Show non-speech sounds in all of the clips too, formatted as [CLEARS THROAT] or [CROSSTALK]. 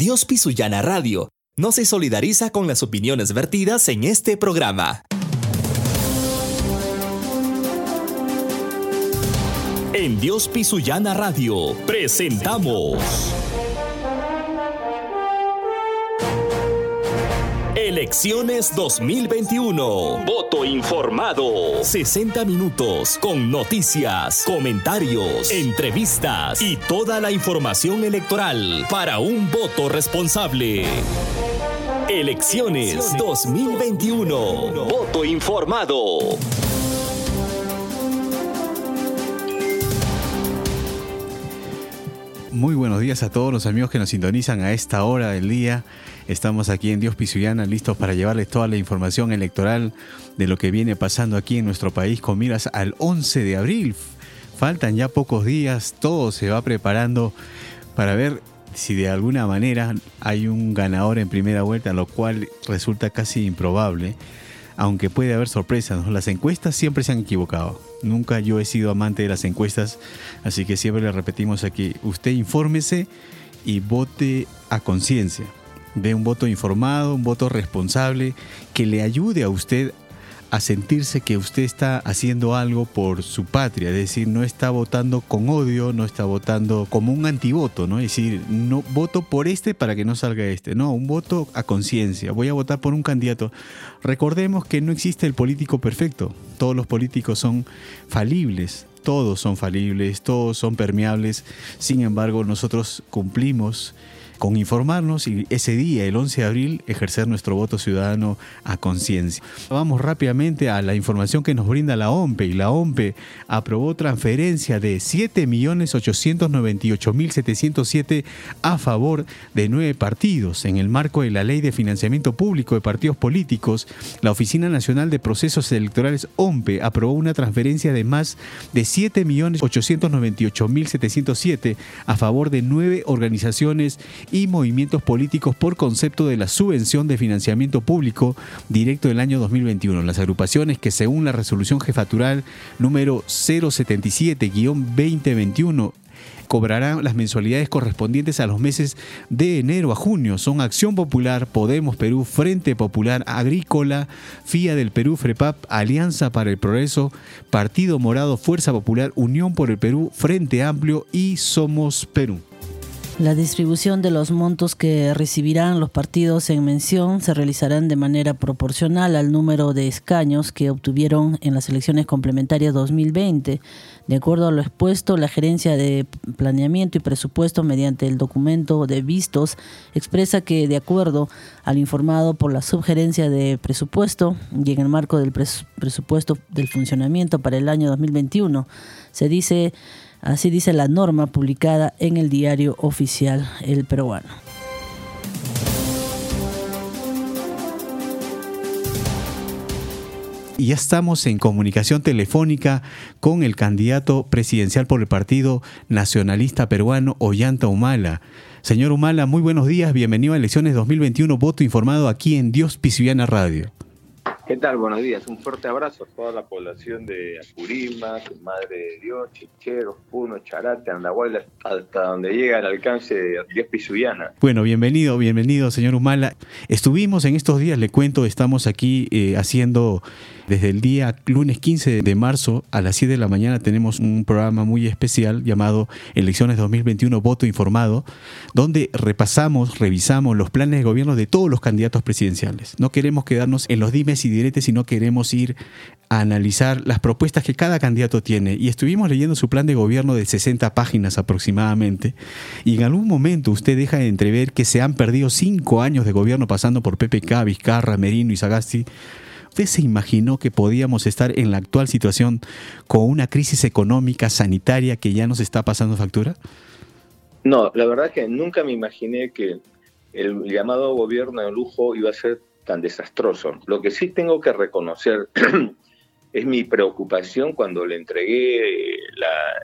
Dios Pisuyana Radio no se solidariza con las opiniones vertidas en este programa. En Dios Pisuyana Radio presentamos Elecciones 2021. Voto informado. 60 minutos con noticias, comentarios, entrevistas y toda la información electoral para un voto responsable. Elecciones 2021. Voto informado. Muy buenos días a todos los amigos que nos sintonizan a esta hora del día. Estamos aquí en Dios Pisuyana listos para llevarles toda la información electoral de lo que viene pasando aquí en nuestro país con miras al 11 de abril. Faltan ya pocos días, todo se va preparando para ver si de alguna manera hay un ganador en primera vuelta, lo cual resulta casi improbable, aunque puede haber sorpresas. Las encuestas siempre se han equivocado. Nunca yo he sido amante de las encuestas, así que siempre le repetimos aquí, usted infórmese y vote a conciencia de un voto informado, un voto responsable, que le ayude a usted a sentirse que usted está haciendo algo por su patria, es decir, no está votando con odio, no está votando como un antivoto, ¿no? Es decir, no voto por este para que no salga este, no, un voto a conciencia, voy a votar por un candidato. Recordemos que no existe el político perfecto, todos los políticos son falibles, todos son falibles, todos son permeables, sin embargo nosotros cumplimos con informarnos y ese día, el 11 de abril, ejercer nuestro voto ciudadano a conciencia. Vamos rápidamente a la información que nos brinda la OMPE y la OMPE aprobó transferencia de 7.898.707 a favor de nueve partidos. En el marco de la Ley de Financiamiento Público de Partidos Políticos, la Oficina Nacional de Procesos Electorales OMPE aprobó una transferencia de más de 7.898.707 a favor de nueve organizaciones y movimientos políticos por concepto de la subvención de financiamiento público directo del año 2021. Las agrupaciones que según la resolución jefatural número 077-2021 cobrarán las mensualidades correspondientes a los meses de enero a junio. Son Acción Popular, Podemos Perú, Frente Popular Agrícola, FIA del Perú, FREPAP, Alianza para el Progreso, Partido Morado, Fuerza Popular, Unión por el Perú, Frente Amplio y Somos Perú. La distribución de los montos que recibirán los partidos en mención se realizarán de manera proporcional al número de escaños que obtuvieron en las elecciones complementarias 2020. De acuerdo a lo expuesto, la Gerencia de Planeamiento y Presupuesto, mediante el documento de vistos, expresa que, de acuerdo al informado por la Subgerencia de Presupuesto y en el marco del presupuesto del funcionamiento para el año 2021, se dice Así dice la norma publicada en el diario oficial El Peruano. Y ya estamos en comunicación telefónica con el candidato presidencial por el Partido Nacionalista Peruano, Ollanta Humala. Señor Humala, muy buenos días, bienvenido a Elecciones 2021, voto informado aquí en Dios Pisuiana Radio. ¿Qué tal? Buenos días. Un fuerte abrazo a toda la población de Apurímac, Madre de Dios, Chicheros, Puno, Charate, Andahuayla, hasta donde llega el alcance de Dios Pisuyana. Bueno, bienvenido, bienvenido, señor Humala. Estuvimos en estos días, le cuento, estamos aquí eh, haciendo desde el día lunes 15 de marzo a las 7 de la mañana tenemos un programa muy especial llamado Elecciones 2021 Voto Informado, donde repasamos, revisamos los planes de gobierno de todos los candidatos presidenciales. No queremos quedarnos en los dimes y diretes, sino queremos ir a analizar las propuestas que cada candidato tiene. Y estuvimos leyendo su plan de gobierno de 60 páginas aproximadamente. Y en algún momento usted deja de entrever que se han perdido cinco años de gobierno pasando por PPK, Vizcarra, Merino y Sagasti ¿Usted se imaginó que podíamos estar en la actual situación con una crisis económica, sanitaria que ya nos está pasando factura? No, la verdad que nunca me imaginé que el llamado gobierno de lujo iba a ser tan desastroso. Lo que sí tengo que reconocer [CLEARS THROAT] es mi preocupación cuando le entregué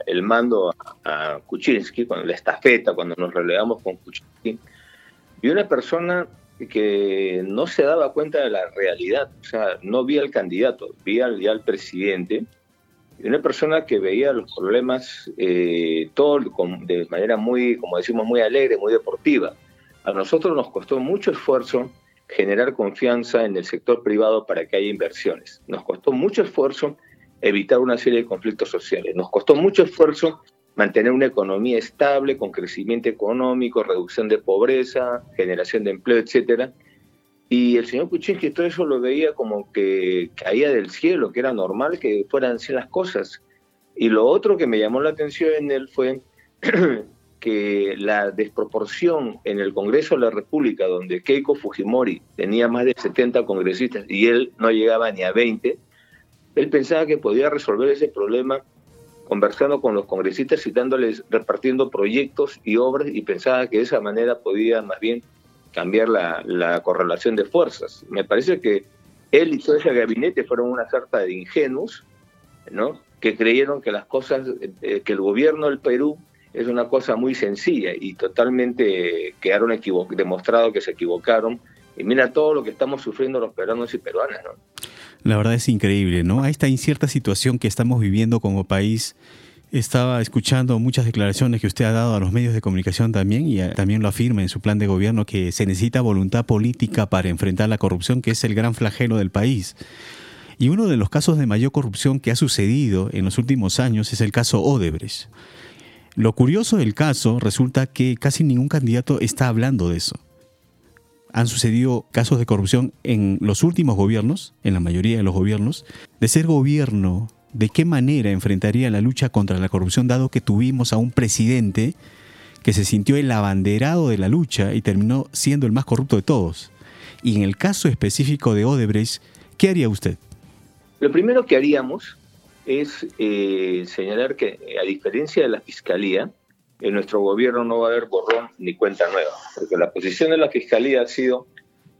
el mando a, Kuczynski, cuando la estafeta, cuando nos relevamos con Kuczynski. Y una persona que no se daba cuenta de la realidad, o sea, no vi al candidato, vi al presidente, y una persona que veía los problemas eh, todo de manera muy, como decimos, muy alegre, muy deportiva. A nosotros nos costó mucho esfuerzo generar confianza en el sector privado para que haya inversiones. Nos costó mucho esfuerzo evitar una serie de conflictos sociales. Nos costó mucho esfuerzo mantener una economía estable, con crecimiento económico, reducción de pobreza, generación de empleo, etcétera. Y el señor Kuczynski todo eso lo veía como que caía del cielo, que era normal que fueran así las cosas. Y lo otro que me llamó la atención en él fue [CLEARS THROAT] que la desproporción en el Congreso de la República, donde Keiko Fujimori tenía más de 70 congresistas y él no llegaba ni a 20, él pensaba que podía resolver ese problema conversando con los congresistas y dándoles, repartiendo proyectos y obras y pensaba que de esa manera podía más bien cambiar la, correlación de fuerzas. Me parece que él y todo ese gabinete fueron una sarta de ingenuos, ¿no? que creyeron que las cosas, eh, que el gobierno del Perú es una cosa muy sencilla y totalmente quedaron demostrado que se equivocaron. Y mira todo lo que estamos sufriendo los peruanos y peruanas, ¿no? La verdad es increíble, ¿no? A esta incierta situación que estamos viviendo como país, estaba escuchando muchas declaraciones que usted ha dado a los medios de comunicación también y eh, también lo afirma en su plan de gobierno que se necesita voluntad política para enfrentar la corrupción, que es el gran flagelo del país. Y uno de los casos de mayor corrupción que ha sucedido en los últimos años es el caso Odebrecht. Lo curioso del caso resulta que casi ningún candidato está hablando de eso. Han sucedido casos de corrupción en los últimos gobiernos, en la mayoría de los gobiernos. De ser gobierno, ¿de qué manera enfrentaría la lucha contra la corrupción dado que tuvimos a un presidente que se sintió el abanderado de la lucha y terminó siendo el más corrupto de todos? Y en el caso específico de Odebrecht, ¿qué haría usted? Lo primero que haríamos es eh, señalar que, a diferencia de la Fiscalía, en nuestro gobierno no va a haber borrón ni cuenta nueva, porque la posición de la Fiscalía ha sido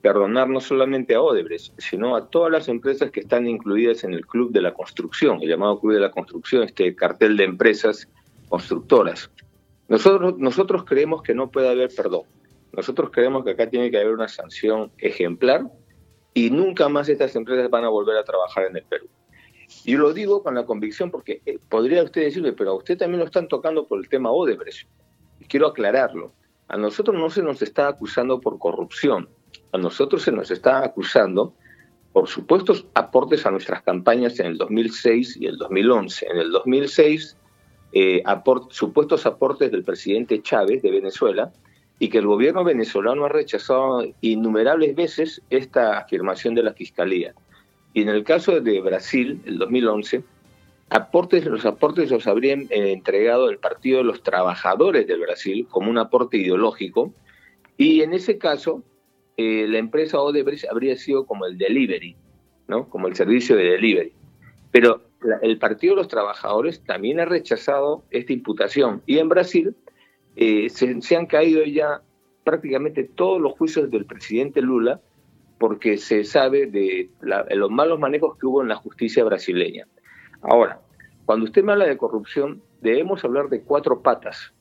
perdonar no solamente a Odebrecht, sino a todas las empresas que están incluidas en el Club de la Construcción, el llamado Club de la Construcción, este cartel de empresas constructoras. Nosotros, nosotros creemos que no puede haber perdón. Nosotros creemos que acá tiene que haber una sanción ejemplar y nunca más estas empresas van a volver a trabajar en el Perú. Y lo digo con la convicción porque eh, podría usted decirle, pero a usted también lo están tocando por el tema Odebrecht. Y quiero aclararlo. A nosotros no se nos está acusando por corrupción. A nosotros se nos está acusando por supuestos aportes a nuestras campañas en el 2006 y el 2011. En el 2006, eh, supuestos aportes del presidente Chávez de Venezuela y que el gobierno venezolano ha rechazado innumerables veces esta afirmación de la Fiscalía. Y en el caso de Brasil, el 2011, aportes, los aportes los habrían eh, entregado el Partido de los Trabajadores de Brasil como un aporte ideológico, y en ese caso eh, la empresa Odebrecht habría sido como el delivery, ¿no? como el servicio de delivery. Pero el Partido de los Trabajadores también ha rechazado esta imputación, y en Brasil eh, se, se han caído ya prácticamente todos los juicios del presidente Lula, porque se sabe de, los malos manejos que hubo en la justicia brasileña. Ahora, cuando usted me habla de corrupción, debemos hablar de cuatro patas,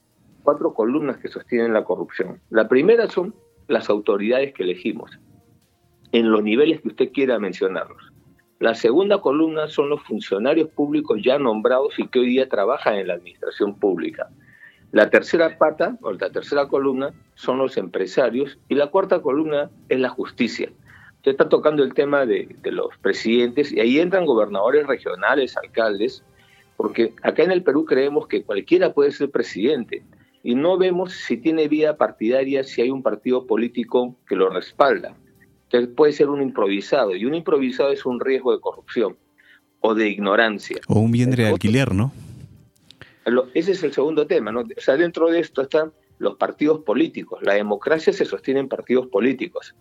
cuatro columnas que sostienen la corrupción. La primera son las autoridades que elegimos, en los niveles que usted quiera mencionarlos. La segunda columna son los funcionarios públicos ya nombrados y que hoy día trabajan en la administración pública. La tercera pata, o la tercera columna, son los empresarios y la cuarta columna es la justicia. Usted está tocando el tema de, los presidentes y ahí entran gobernadores regionales, alcaldes, porque acá en el Perú creemos que cualquiera puede ser presidente y no vemos si tiene vida partidaria, si hay un partido político que lo respalda. Entonces puede ser un improvisado y un improvisado es un riesgo de corrupción o de ignorancia. O un bien de alquiler, ¿no? Ese es el segundo tema, ¿no? O sea, dentro de esto están los partidos políticos. La democracia se sostiene en partidos políticos.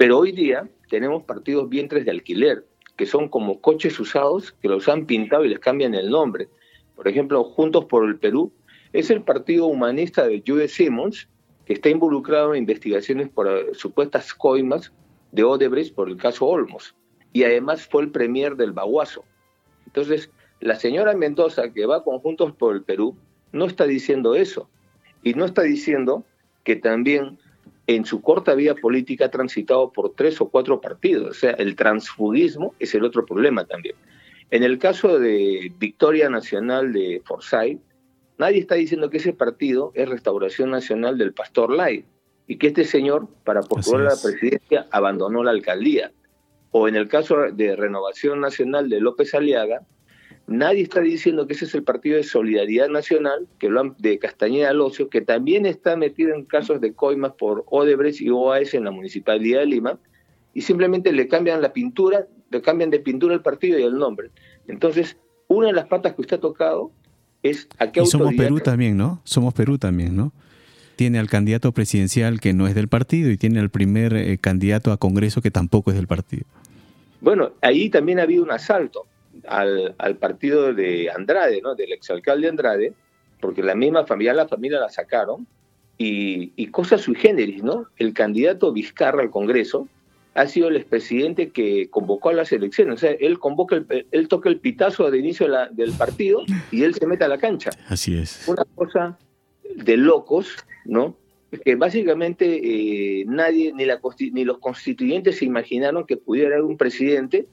Pero hoy día tenemos partidos vientres de alquiler, que son como coches usados que los han pintado y les cambian el nombre. Por ejemplo, Juntos por el Perú es el partido humanista de Jude Simmons, que está involucrado en investigaciones por eh, supuestas coimas de Odebrecht por el caso Olmos. Y además fue el premier del Baguazo. Entonces, la señora Mendoza, que va con Juntos por el Perú, no está diciendo eso. Y no está diciendo que también en su corta vida política ha transitado por tres o cuatro partidos. O sea, el transfugismo es el otro problema también. En el caso de Victoria Nacional de Forsyth, nadie está diciendo que ese partido es Restauración Nacional del Pastor Lai. y que este señor, para postular la presidencia, abandonó la alcaldía. O en el caso de Renovación Nacional de López Aliaga, nadie está diciendo que ese es el Partido de Solidaridad Nacional, que lo han, de Castañeda al Ocio, que también está metido en casos de coimas por Odebrecht y OAS en la Municipalidad de Lima, y simplemente le cambian la pintura, le cambian de pintura el partido y el nombre. Entonces, una de las patas que usted ha tocado es a qué y somos Perú también, ¿no? Somos Perú también, ¿no? Tiene al candidato presidencial que no es del partido y tiene al primer eh, candidato a Congreso que tampoco es del partido. Bueno, ahí también ha habido un asalto al, al partido de Andrade, ¿no? Del exalcalde Andrade, porque la misma familia, la familia la sacaron, y, y cosas sui generis, ¿no? El candidato Vizcarra al Congreso ha sido el expresidente que convocó a las elecciones. O sea, él convoca, el, él toca el pitazo de inicio del partido y él se mete a la cancha. Así es. Una cosa de locos, ¿no? Que básicamente eh, nadie, ni, la, ni los constituyentes se imaginaron que pudiera haber un presidente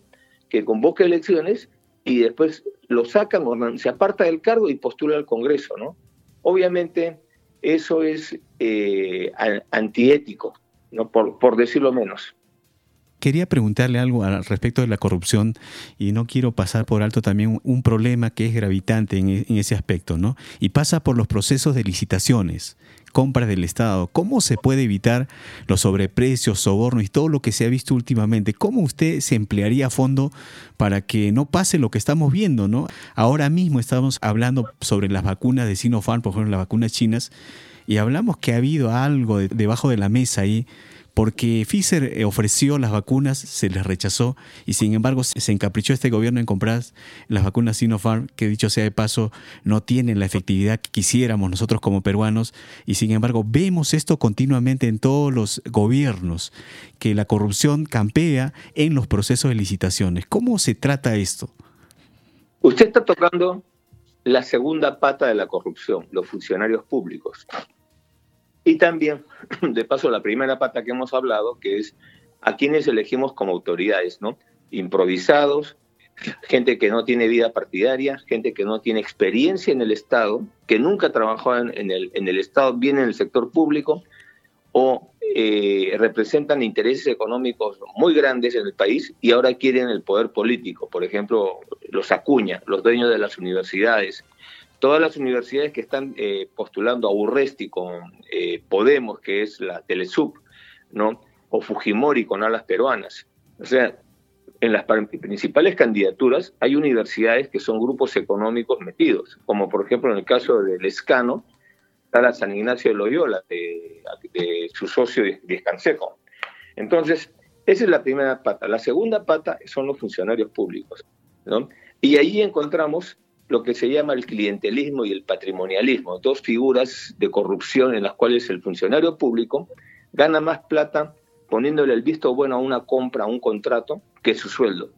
que convoque elecciones y después lo sacan, se aparta del cargo y postula al Congreso, ¿no? Obviamente eso es eh, antiético, ¿no? Por, por decirlo menos. Quería preguntarle algo al respecto de la corrupción y no quiero pasar por alto también un problema que es gravitante en, ese aspecto, ¿no? Y pasa por los procesos de licitaciones, compras del Estado. ¿Cómo se puede evitar los sobreprecios, sobornos y todo lo que se ha visto últimamente? ¿Cómo usted se emplearía a fondo para que no pase lo que estamos viendo, ¿no? Ahora mismo estamos hablando sobre las vacunas de Sinopharm, por ejemplo, las vacunas chinas, y hablamos que ha habido algo debajo de la mesa ahí porque Pfizer eh, ofreció las vacunas, se les rechazó y sin embargo se encaprichó este gobierno en comprar las vacunas Sinopharm, que dicho sea de paso, no tienen la efectividad que quisiéramos nosotros como peruanos y sin embargo vemos esto continuamente en todos los gobiernos, que la corrupción campea en los procesos de licitaciones. ¿Cómo se trata esto? Usted está tocando la segunda pata de la corrupción, los funcionarios públicos. Y también, [CLEARS THROAT] de paso, la primera pata que hemos hablado, que es a quienes elegimos como autoridades, ¿no? Improvisados, gente que no tiene vida partidaria, gente que no tiene experiencia en el Estado, que nunca trabajó en, el, en el Estado, bien en el sector público, o eh, representan intereses económicos muy grandes en el país y ahora quieren el poder político. Por ejemplo, los Acuña, los dueños de las universidades, todas las universidades que están eh, postulando a Urresti con eh, Podemos, que es la Telesub, ¿no? o Fujimori con alas peruanas. O sea, en las principales candidaturas hay universidades que son grupos económicos metidos, como por ejemplo en el caso del Escano, está la San Ignacio de Loyola, de, su socio Descanseco. Entonces, esa es la primera pata. La segunda pata son los funcionarios públicos. ¿no? Y ahí encontramos lo que se llama el clientelismo y el patrimonialismo, dos figuras de corrupción en las cuales el funcionario público gana más plata poniéndole el visto bueno a una compra, a un contrato, que su sueldo.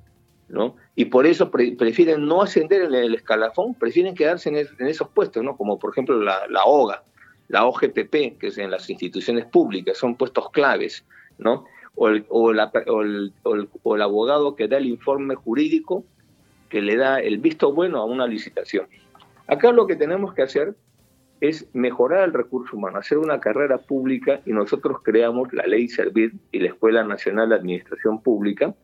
¿no? Y por eso prefieren no ascender en el escalafón, prefieren quedarse en, esos puestos, ¿no? como por ejemplo la, OGA, la OGPP, que es en las instituciones públicas, son puestos claves, ¿no? o el, o el abogado que da el informe jurídico que le da el visto bueno a una licitación. Acá lo que tenemos que hacer es mejorar el recurso humano, hacer una carrera pública y nosotros creamos la ley Servir y la Escuela Nacional de Administración Pública,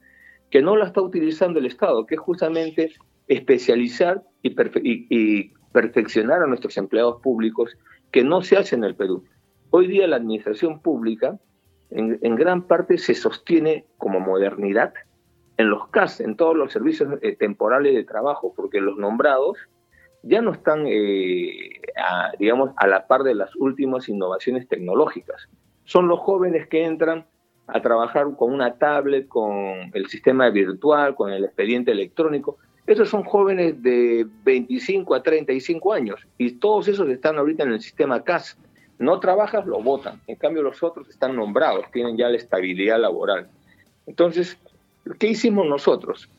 que no la está utilizando el Estado, que es justamente especializar y, perfeccionar a nuestros empleados públicos, que no se hace en el Perú. Hoy día la administración pública en gran parte se sostiene como modernidad en los CAS, en todos los servicios eh, temporales de trabajo, porque los nombrados ya no están, eh, digamos, a la par de las últimas innovaciones tecnológicas. Son los jóvenes que entran a trabajar con una tablet, con el sistema virtual, con el expediente electrónico. Esos son jóvenes de 25 a 35 años y todos esos están ahorita en el sistema CAS. No trabajas, lo votan. En cambio, los otros están nombrados, tienen ya la estabilidad laboral. Entonces, ¿Qué hicimos nosotros?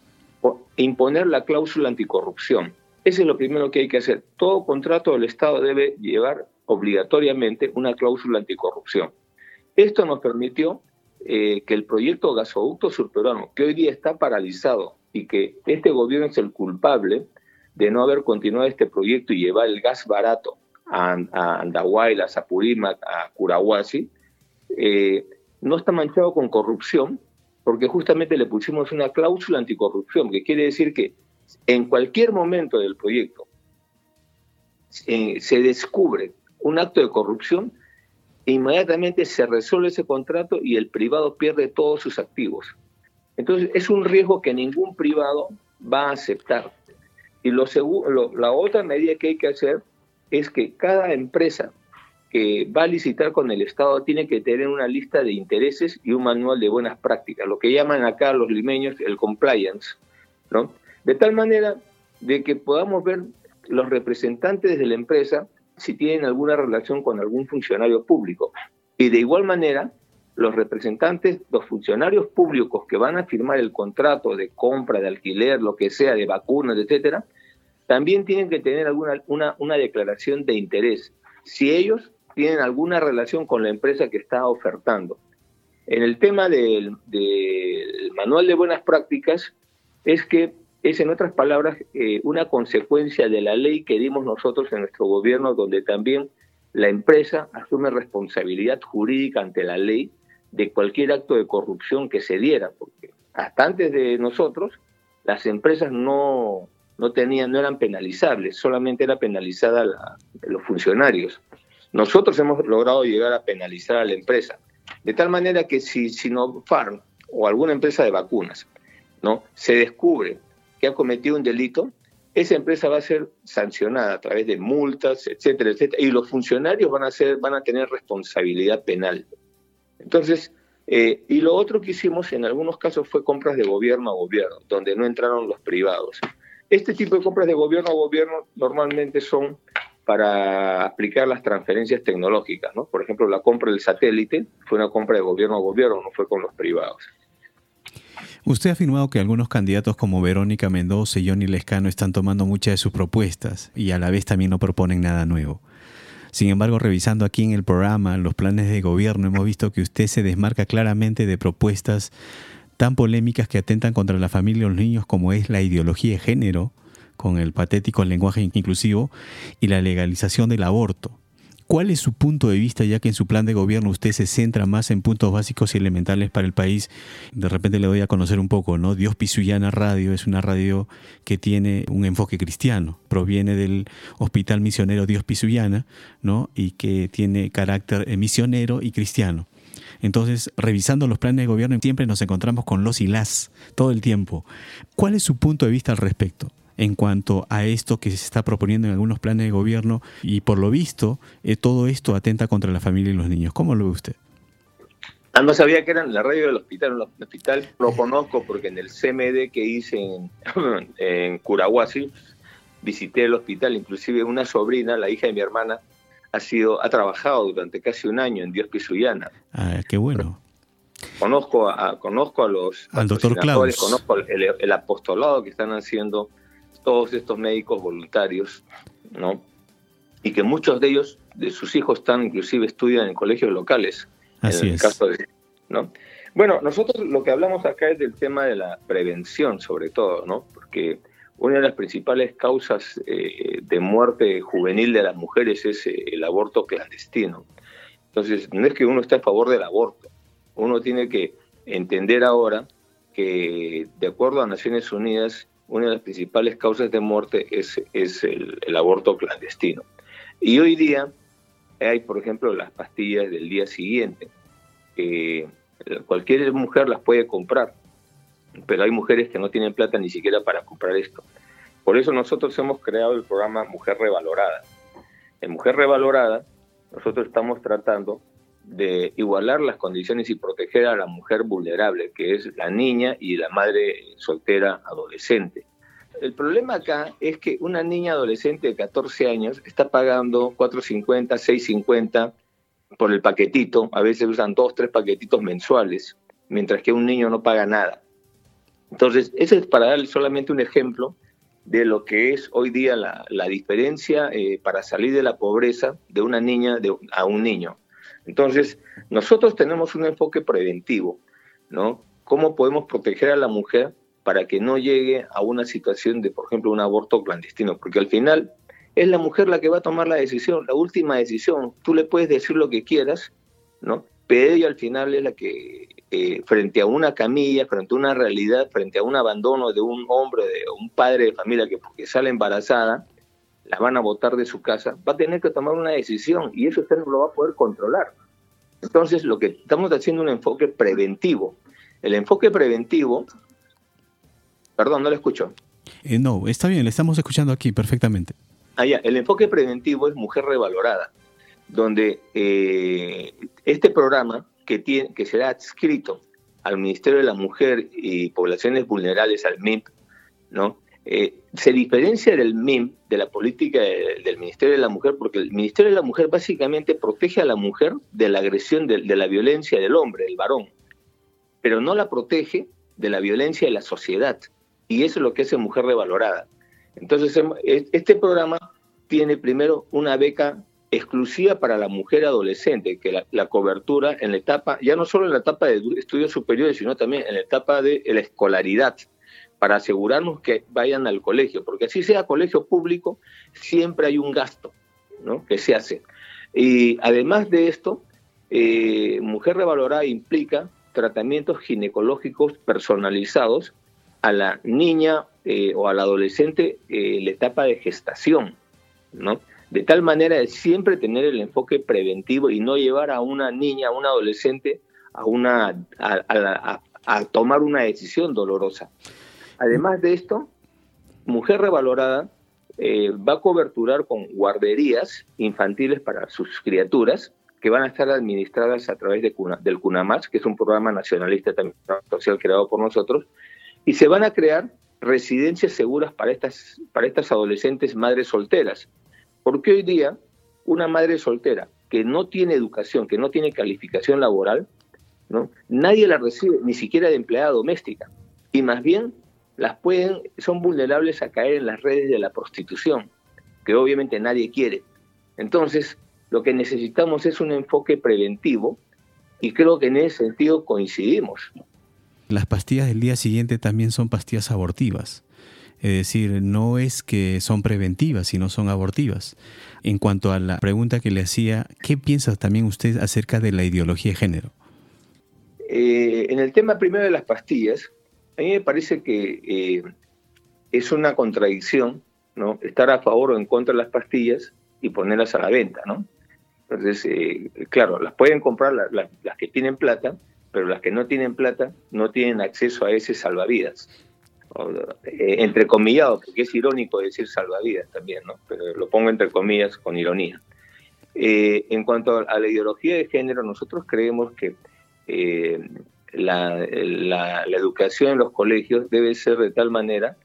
Imponer la cláusula anticorrupción. Ese es lo primero que hay que hacer. Todo contrato del Estado debe llevar obligatoriamente una cláusula anticorrupción. Esto nos permitió eh, que el proyecto gasoducto surperuano, que hoy día está paralizado y que este gobierno es el culpable de no haber continuado este proyecto y llevar el gas barato a, a Andahuaylas, a Purímac, a Curahuasi, eh, no está manchado con corrupción, porque justamente le pusimos una cláusula anticorrupción, que quiere decir que en cualquier momento del proyecto eh, se descubre un acto de corrupción, inmediatamente se resuelve ese contrato y el privado pierde todos sus activos. Entonces es un riesgo que ningún privado va a aceptar. Y la otra medida que hay que hacer es que cada empresa que va a licitar con el Estado tiene que tener una lista de intereses y un manual de buenas prácticas, lo que llaman acá los limeños el compliance, ¿no? De tal manera de que podamos ver los representantes de la empresa si tienen alguna relación con algún funcionario público. Y de igual manera, los representantes, los funcionarios públicos que van a firmar el contrato de compra, de alquiler, lo que sea, de vacunas, etcétera, también tienen que tener alguna una, una declaración de interés. Si ellos tienen alguna relación con la empresa que está ofertando. En el tema del, manual de buenas prácticas, es que es, en otras palabras, eh, una consecuencia de la ley que dimos nosotros en nuestro gobierno, donde también la empresa asume responsabilidad jurídica ante la ley de cualquier acto de corrupción que se diera, porque hasta antes de nosotros las empresas no, no tenían, no eran penalizables, solamente era penalizada la, los funcionarios. Nosotros hemos logrado llegar a penalizar a la empresa, de tal manera que si Sinopharm o alguna empresa de vacunas no se descubre que ha cometido un delito, esa empresa va a ser sancionada a través de multas, etcétera, etcétera, y los funcionarios van a, ser, van a tener responsabilidad penal. Entonces, eh, y lo otro que hicimos en algunos casos fue compras de gobierno a gobierno, donde no entraron los privados. Este tipo de compras de gobierno a gobierno normalmente son para aplicar las transferencias tecnológicas, ¿no? Por ejemplo, la compra del satélite fue una compra de gobierno a gobierno, no fue con los privados. Usted ha afirmado que algunos candidatos como Verónica Mendoza y Johnny Lescano están tomando muchas de sus propuestas y a la vez también no proponen nada nuevo. Sin embargo, revisando aquí en el programa los planes de gobierno, hemos visto que usted se desmarca claramente de propuestas tan polémicas que atentan contra la familia y los niños como es la ideología de género, con el patético lenguaje inclusivo, y la legalización del aborto. ¿Cuál es su punto de vista, ya que en su plan de gobierno usted se centra más en puntos básicos y elementales para el país? De repente le doy a conocer un poco, ¿no? Dios Pisuyana Radio es una radio que tiene un enfoque cristiano, proviene del Hospital Misionero Dios Pisuyana, ¿no? Y que tiene carácter misionero y cristiano. Entonces, revisando los planes de gobierno, siempre nos encontramos con los y las todo el tiempo. ¿Cuál es su punto de vista al respecto? En cuanto a esto que se está proponiendo en algunos planes de gobierno y por lo visto eh, todo esto atenta contra la familia y los niños. ¿Cómo lo ve usted? Ah, no sabía que era en la radio del hospital. En el hospital lo conozco porque en el CMD que hice en, [CLEARS THROAT] en Curahuasi visité el hospital, inclusive una sobrina, la hija de mi hermana, ha sido ha trabajado durante casi un año en Dios Pisuyana. Ah, qué bueno. Conozco a, conozco a los al doctor Claus. conozco el, el, apostolado que están haciendo todos estos médicos voluntarios, ¿no? Y que muchos de ellos, de sus hijos, están inclusive estudian en colegios locales. Así en es. caso de, ¿no? Bueno, nosotros lo que hablamos acá es del tema de la prevención, sobre todo, ¿no? Porque una de las principales causas eh, de muerte juvenil de las mujeres es eh, el aborto clandestino. Entonces, no es que uno esté a favor del aborto, uno tiene que entender ahora que, de acuerdo a Naciones Unidas, una de las principales causas de muerte es, es el, aborto clandestino. Y hoy día hay, por ejemplo, las pastillas del día siguiente. cualquier mujer las puede comprar, pero hay mujeres que no tienen plata ni siquiera para comprar esto. Por eso nosotros hemos creado el programa Mujer Revalorada. En Mujer Revalorada, nosotros estamos tratando de igualar las condiciones y proteger a la mujer vulnerable, que es la niña y la madre soltera adolescente. El problema acá es que una niña adolescente de 14 años está pagando 4.50, 6.50 por el paquetito, a veces usan dos, tres paquetitos mensuales, mientras que un niño no paga nada. Entonces, ese es para darle solamente un ejemplo de lo que es hoy día la, diferencia eh, para salir de la pobreza de una niña a un niño. Entonces, nosotros tenemos un enfoque preventivo, ¿no? ¿Cómo podemos proteger a la mujer para que no llegue a una situación de, por ejemplo, un aborto clandestino? Porque al final es la mujer la que va a tomar la decisión, la última decisión. Tú le puedes decir lo que quieras, ¿no? pero ella al final es la que, eh, frente a una camilla, frente a una realidad, frente a un abandono de un hombre, de un padre de familia que porque sale embarazada, la van a botar de su casa, va a tener que tomar una decisión y eso usted no lo va a poder controlar. Entonces, lo que estamos haciendo es un enfoque preventivo. El enfoque preventivo, perdón, no lo escucho. Eh, no, está bien, le estamos escuchando aquí perfectamente. Ah, el enfoque preventivo es mujer revalorada, donde eh, este programa que, tiene, que será adscrito al Ministerio de la Mujer y Poblaciones Vulnerables, al MIP, ¿no? Eh, se diferencia del MIM, de la política del Ministerio de la Mujer, porque el Ministerio de la Mujer básicamente protege a la mujer de la agresión, de, la violencia del hombre, del varón, pero no la protege de la violencia de la sociedad. Y eso es lo que hace Mujer Revalorada. Entonces, em, este programa tiene primero una beca exclusiva para la mujer adolescente, que la, cobertura en la etapa, ya no solo en la etapa de estudios superiores, sino también en la etapa de la escolaridad para asegurarnos que vayan al colegio, porque así sea colegio público, siempre hay un gasto que se hace. Y además de esto, eh, mujer revalorada implica tratamientos ginecológicos personalizados a la niña eh, o al adolescente eh, en la etapa de gestación, ¿no? De tal manera de siempre tener el enfoque preventivo y no llevar a una niña, a un adolescente, a, una, a tomar una decisión dolorosa. Además de esto, Mujer Revalorada eh, va a coberturar con guarderías infantiles para sus criaturas que van a estar administradas a través de del CUNAMAS, que es un programa nacionalista también social creado por nosotros, y se van a crear residencias seguras para estas, para estas adolescentes madres solteras. Porque hoy día una madre soltera que no tiene educación, que no tiene calificación laboral, ¿no? nadie la recibe, ni siquiera de empleada doméstica. Y más bien las pueden, son vulnerables a caer en las redes de la prostitución, que obviamente nadie quiere. Entonces, lo que necesitamos es un enfoque preventivo y creo que en ese sentido coincidimos. Las pastillas del día siguiente también son pastillas abortivas. Es decir, no es que son preventivas, sino son abortivas. En cuanto a la pregunta que le hacía, ¿qué piensa también usted acerca de la ideología de género? Eh, en el tema primero de las pastillas, a mí me parece que eh, es una contradicción, ¿no? Estar a favor o en contra de las pastillas y ponerlas a la venta, ¿no? Entonces, eh, claro, las pueden comprar las que tienen plata, pero las que no tienen plata no tienen acceso a ese salvavidas. Eh, entre comillas, porque es irónico decir salvavidas también, ¿no? Pero lo pongo entre comillas con ironía. en cuanto a la ideología de género, nosotros creemos que la, educación en los colegios debe ser de tal manera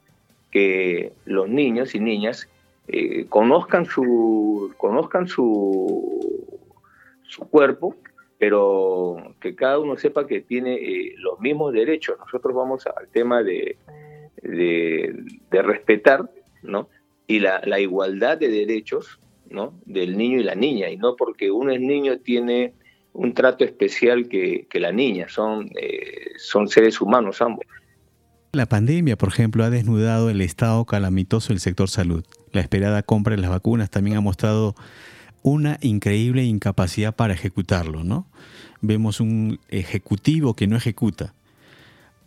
que los niños y niñas eh, conozcan su conozcan su, su cuerpo pero que cada uno sepa que tiene eh, los mismos derechos. Nosotros vamos al tema de, de, respetar no y la, la, igualdad de derechos no del niño y la niña. Y no porque uno es niño tiene un trato especial que, la niña, son, eh, son seres humanos ambos. La pandemia, por ejemplo, ha desnudado el estado calamitoso del sector salud. La esperada compra de las vacunas también ha mostrado una increíble incapacidad para ejecutarlo, ¿no? Vemos un ejecutivo que no ejecuta.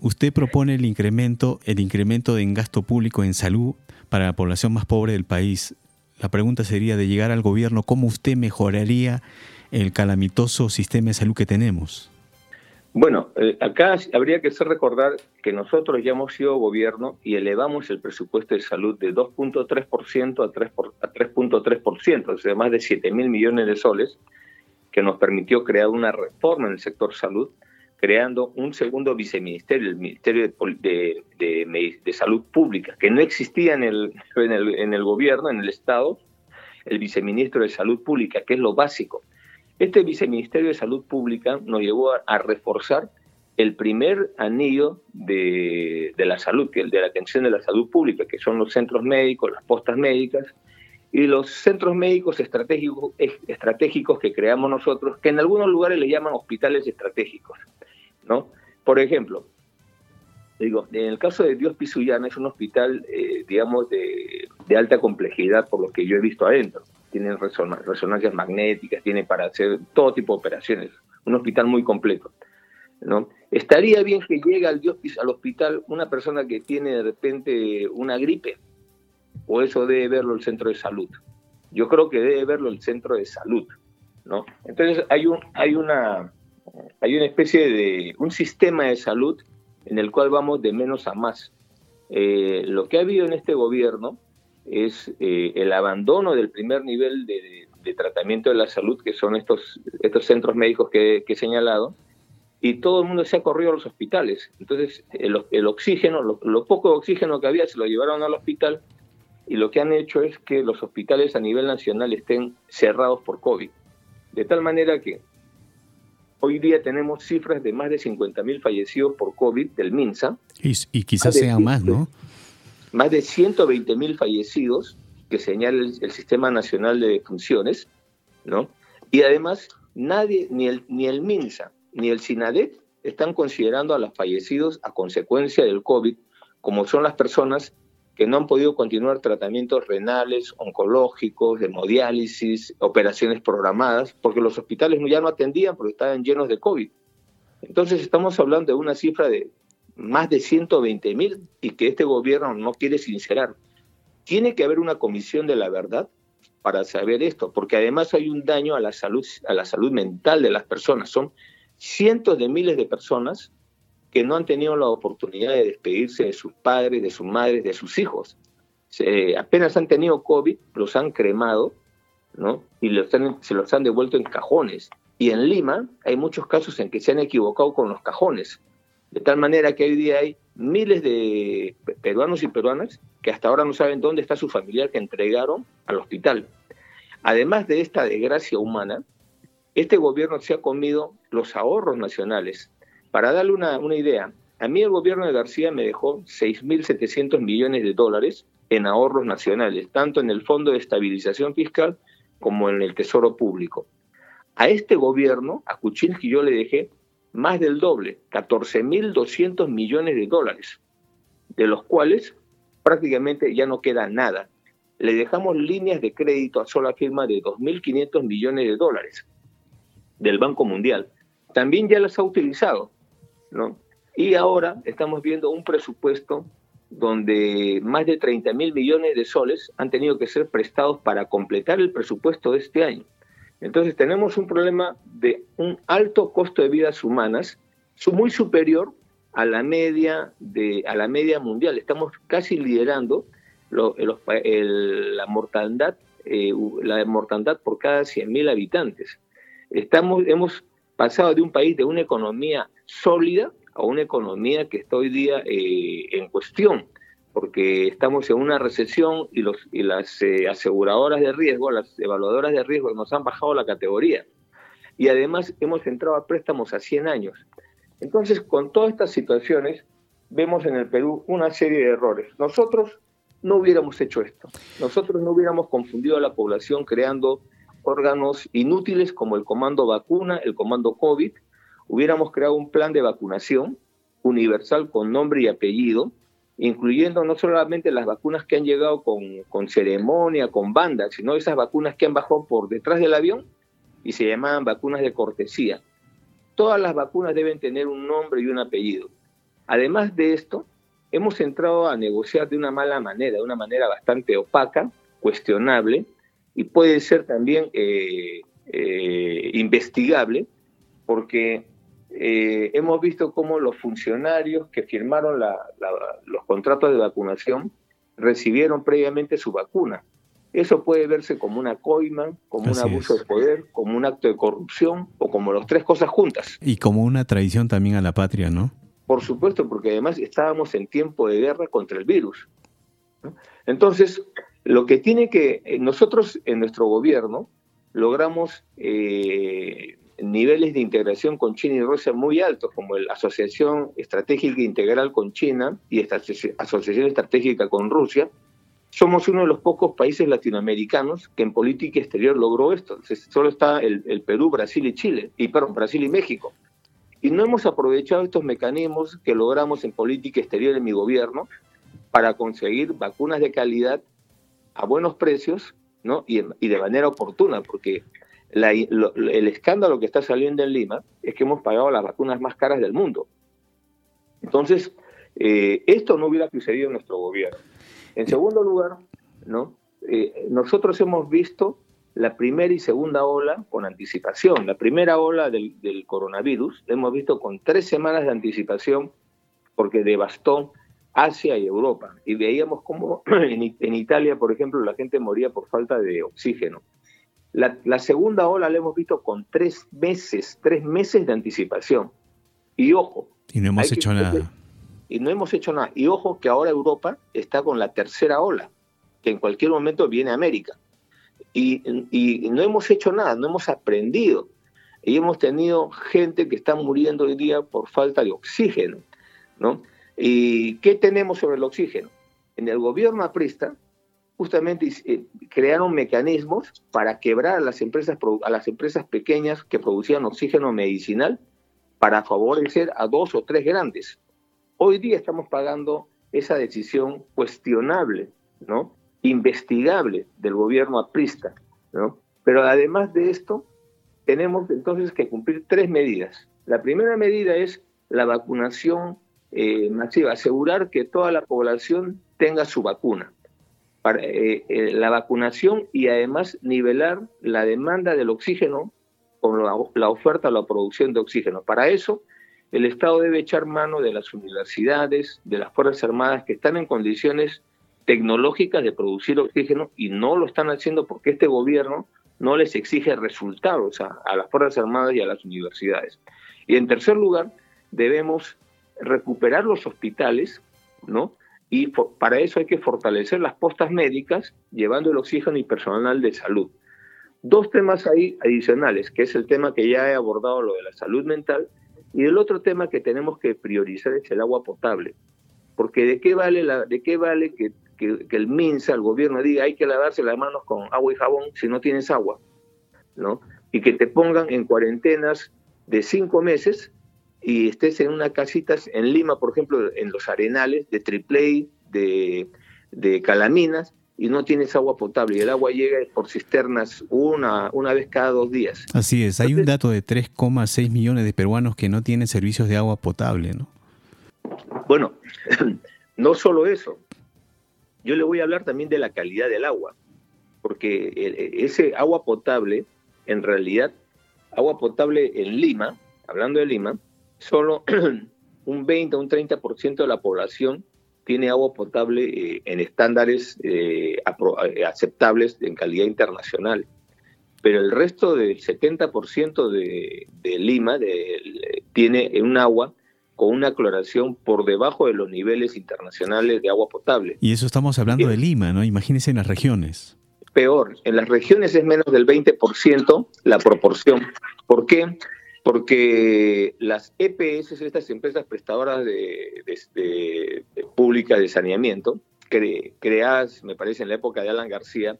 Usted propone el incremento, el incremento en gasto público en salud para la población más pobre del país. La pregunta sería de llegar al gobierno, ¿cómo usted mejoraría el calamitoso sistema de salud que tenemos? Bueno, eh, acá habría que hacer recordar que nosotros ya hemos sido gobierno y elevamos el presupuesto de salud de 2.3% a 3.3%, o sea, más de 7 mil millones de soles, que nos permitió crear una reforma en el sector salud, creando un segundo viceministerio, el Ministerio de, de, Salud Pública, que no existía en el, en el, en el gobierno, en el Estado, el viceministro de Salud Pública, que es lo básico. Este viceministerio de Salud Pública nos llevó a, reforzar el primer anillo de, la salud, que el de la atención de la salud pública, que son los centros médicos, las postas médicas y los centros médicos estratégicos, estratégicos que creamos nosotros, que en algunos lugares le llaman hospitales estratégicos. ¿no? Por ejemplo, digo, en el caso de Dios Pisuyana es un hospital, eh, digamos, de alta complejidad por lo que yo he visto adentro tienen resonancias magnéticas, tiene para hacer todo tipo de operaciones, un hospital muy completo. ¿no? Estaría bien que llegue al, al hospital una persona que tiene de repente una gripe, o eso debe verlo el centro de salud. Yo creo que debe verlo el centro de salud, ¿no? Entonces hay un, hay una, hay una especie de un sistema de salud en el cual vamos de menos a más. Eh, lo que ha habido en este gobierno es eh, el abandono del primer nivel de, tratamiento de la salud, que son estos, estos centros médicos que, he señalado, y todo el mundo se ha corrido a los hospitales. Entonces, el, oxígeno, lo, lo, poco oxígeno que había, se lo llevaron al hospital, y lo que han hecho es que los hospitales a nivel nacional estén cerrados por COVID. De tal manera que Hoy día tenemos cifras de más de 50.000 fallecidos por COVID del MINSA. Y, quizás sean más, ¿no? Más de 120.000 fallecidos que señala el, Sistema Nacional de Funciones, ¿no? Y además, nadie, ni el, ni el MINSA, ni el SINADET, están considerando a los fallecidos a consecuencia del COVID como son las personas que no han podido continuar tratamientos renales, oncológicos, hemodiálisis, operaciones programadas, porque los hospitales ya no atendían porque estaban llenos de COVID. Entonces estamos hablando de una cifra de más de 120 mil y que este gobierno no quiere sincerar. Tiene que haber una comisión de la verdad para saber esto, porque además hay un daño a la salud, a la salud mental de las personas. Son cientos de miles de personas que no han tenido la oportunidad de despedirse de sus padres, de sus madres, de sus hijos. apenas han tenido COVID, los han cremado, ¿no? Y los se los han devuelto en cajones. Y en Lima hay muchos casos en que se han equivocado con los cajones. De tal manera que hoy día hay miles de peruanos y peruanas que hasta ahora no saben dónde está su familiar que entregaron al hospital. Además de esta desgracia humana, este gobierno se ha comido los ahorros nacionales para darle una, idea, a mí el gobierno de García me dejó 6.700 millones de dólares en ahorros nacionales, tanto en el Fondo de Estabilización Fiscal como en el Tesoro Público. A este gobierno, a Kuczynski, yo le dejé más del doble, 14.200 millones de dólares, de los cuales prácticamente ya no queda nada. Le dejamos líneas de crédito a sola firma de 2.500 millones de dólares del Banco Mundial. También ya las ha utilizado. Y ahora estamos viendo un presupuesto donde más de 30 mil millones de soles han tenido que ser prestados para completar el presupuesto de este año. Entonces tenemos un problema de un alto costo de vidas humanas muy superior a la media de a la media mundial. Estamos casi liderando la mortandad eh, la mortandad por cada 100.000 habitantes. Estamos hemos pasado de un país de una economía sólida a una economía que está hoy día eh, en cuestión, porque estamos en una recesión y, los, y las eh, aseguradoras de riesgo, las evaluadoras de riesgo nos han bajado la categoría. Y además hemos entrado a préstamos a 100 años. Entonces, con todas estas situaciones, vemos en el Perú una serie de errores. Nosotros no hubiéramos hecho esto. Nosotros no hubiéramos confundido a la población creando órganos inútiles como el comando vacuna, el comando COVID, hubiéramos creado un plan de vacunación universal con nombre y apellido, incluyendo no solamente las vacunas que han llegado con, con ceremonia, con banda, sino esas vacunas que han bajado por detrás del avión y se llamaban vacunas de cortesía. Todas las vacunas deben tener un nombre y un apellido. Además de esto, hemos entrado a negociar de una mala manera, de una manera bastante opaca, cuestionable, y puede ser también eh, eh, investigable, porque eh, hemos visto cómo los funcionarios que firmaron los contratos de vacunación recibieron previamente su vacuna. Eso puede verse como una coima, como un abuso de poder, como un acto de corrupción o como las tres cosas juntas. Y como una traición también a la patria, ¿no? Por supuesto, porque además estábamos en tiempo de guerra contra el virus. Entonces, lo que tiene que, eh, nosotros en nuestro gobierno logramos eh, niveles de integración con China y Rusia muy altos, como la Asociación Estratégica Integral con China y esta Asociación Estratégica con Rusia. Somos uno de los pocos países latinoamericanos que en política exterior logró esto. Solo está el, Perú, Brasil y Chile, y perdón, Brasil y México. Y no hemos aprovechado estos mecanismos que logramos en política exterior en mi gobierno para conseguir vacunas de calidad a buenos precios ¿no? y, de manera oportuna, porque el escándalo que está saliendo en Lima es que hemos pagado las vacunas más caras del mundo. Entonces, eh, esto no hubiera sucedido en nuestro gobierno. En segundo lugar. Eh, nosotros hemos visto la primera y segunda ola con anticipación. La primera ola del, coronavirus la hemos visto con tres semanas de anticipación porque devastó Asia y Europa. Y veíamos cómo [CLEARS THROAT] en, Italia, por ejemplo, la gente moría por falta de oxígeno. La, segunda ola la hemos visto con tres meses, tres meses de anticipación. Y ojo. Y no hemos hecho nada. Y no hemos hecho nada. Y ojo que ahora Europa está con la tercera ola, que en cualquier momento viene a América. Y, y no hemos hecho nada, no hemos aprendido. Y hemos tenido gente que está muriendo hoy día por falta de oxígeno. ¿no? ¿Y qué tenemos sobre el oxígeno? En el gobierno aprista justamente eh, crearon mecanismos para quebrar a las empresas a las empresas pequeñas que producían oxígeno medicinal para favorecer a dos o tres grandes. Hoy día estamos pagando esa decisión cuestionable, ¿no? investigable del gobierno aprista, ¿no? Pero además de esto, tenemos entonces que cumplir tres medidas. La primera medida es la vacunación eh, masiva, asegurar que toda la población tenga su vacuna. Eh, eh, la vacunación y además nivelar la demanda del oxígeno con la, oferta o la producción de oxígeno. Para eso, el Estado debe echar mano de las universidades, de las Fuerzas Armadas que están en condiciones tecnológicas de producir oxígeno y no lo están haciendo porque este gobierno no les exige resultados a las Fuerzas Armadas y a las universidades. Y en tercer lugar, debemos recuperar los hospitales, ¿no? Y para eso hay que fortalecer las postas médicas llevando el oxígeno y personal de salud. Dos temas ahí adicionales, que es el tema que ya he abordado, lo de la salud mental, y el otro tema que tenemos que priorizar es el agua potable. Porque de qué vale, la, de qué vale que, que, el MINSA, el gobierno, diga hay que lavarse las manos con agua y jabón si no tienes agua, ¿no? Y que te pongan en cuarentenas de cinco meses y estés en una casita en Lima, por ejemplo, en los arenales de Triple de, de Calaminas, y no tienes agua potable y el agua llega por cisternas una, una vez cada dos días. Así es, hay un dato de 3,6 millones de peruanos que no tienen servicios de agua potable, ¿no? Bueno, [CLEARS THROAT] no solo eso, yo le voy a hablar también de la calidad del agua, porque ese agua potable, en realidad, agua potable en Lima, hablando de Lima, solo [CLEARS THROAT] un 20 o un 30% de la población tiene agua potable eh, en estándares eh, eh, aceptables en calidad internacional. Pero el resto del 70% de, de, Lima tiene un agua con una cloración por debajo de los niveles internacionales de agua potable. Y eso estamos hablando de Lima, ¿no? Imagínense en las regiones. Peor, en las regiones es menos del 20% la proporción. ¿Por qué? Porque las EPS, estas empresas prestadoras de, públicas de saneamiento, creadas, me parece, en la época de Alan García,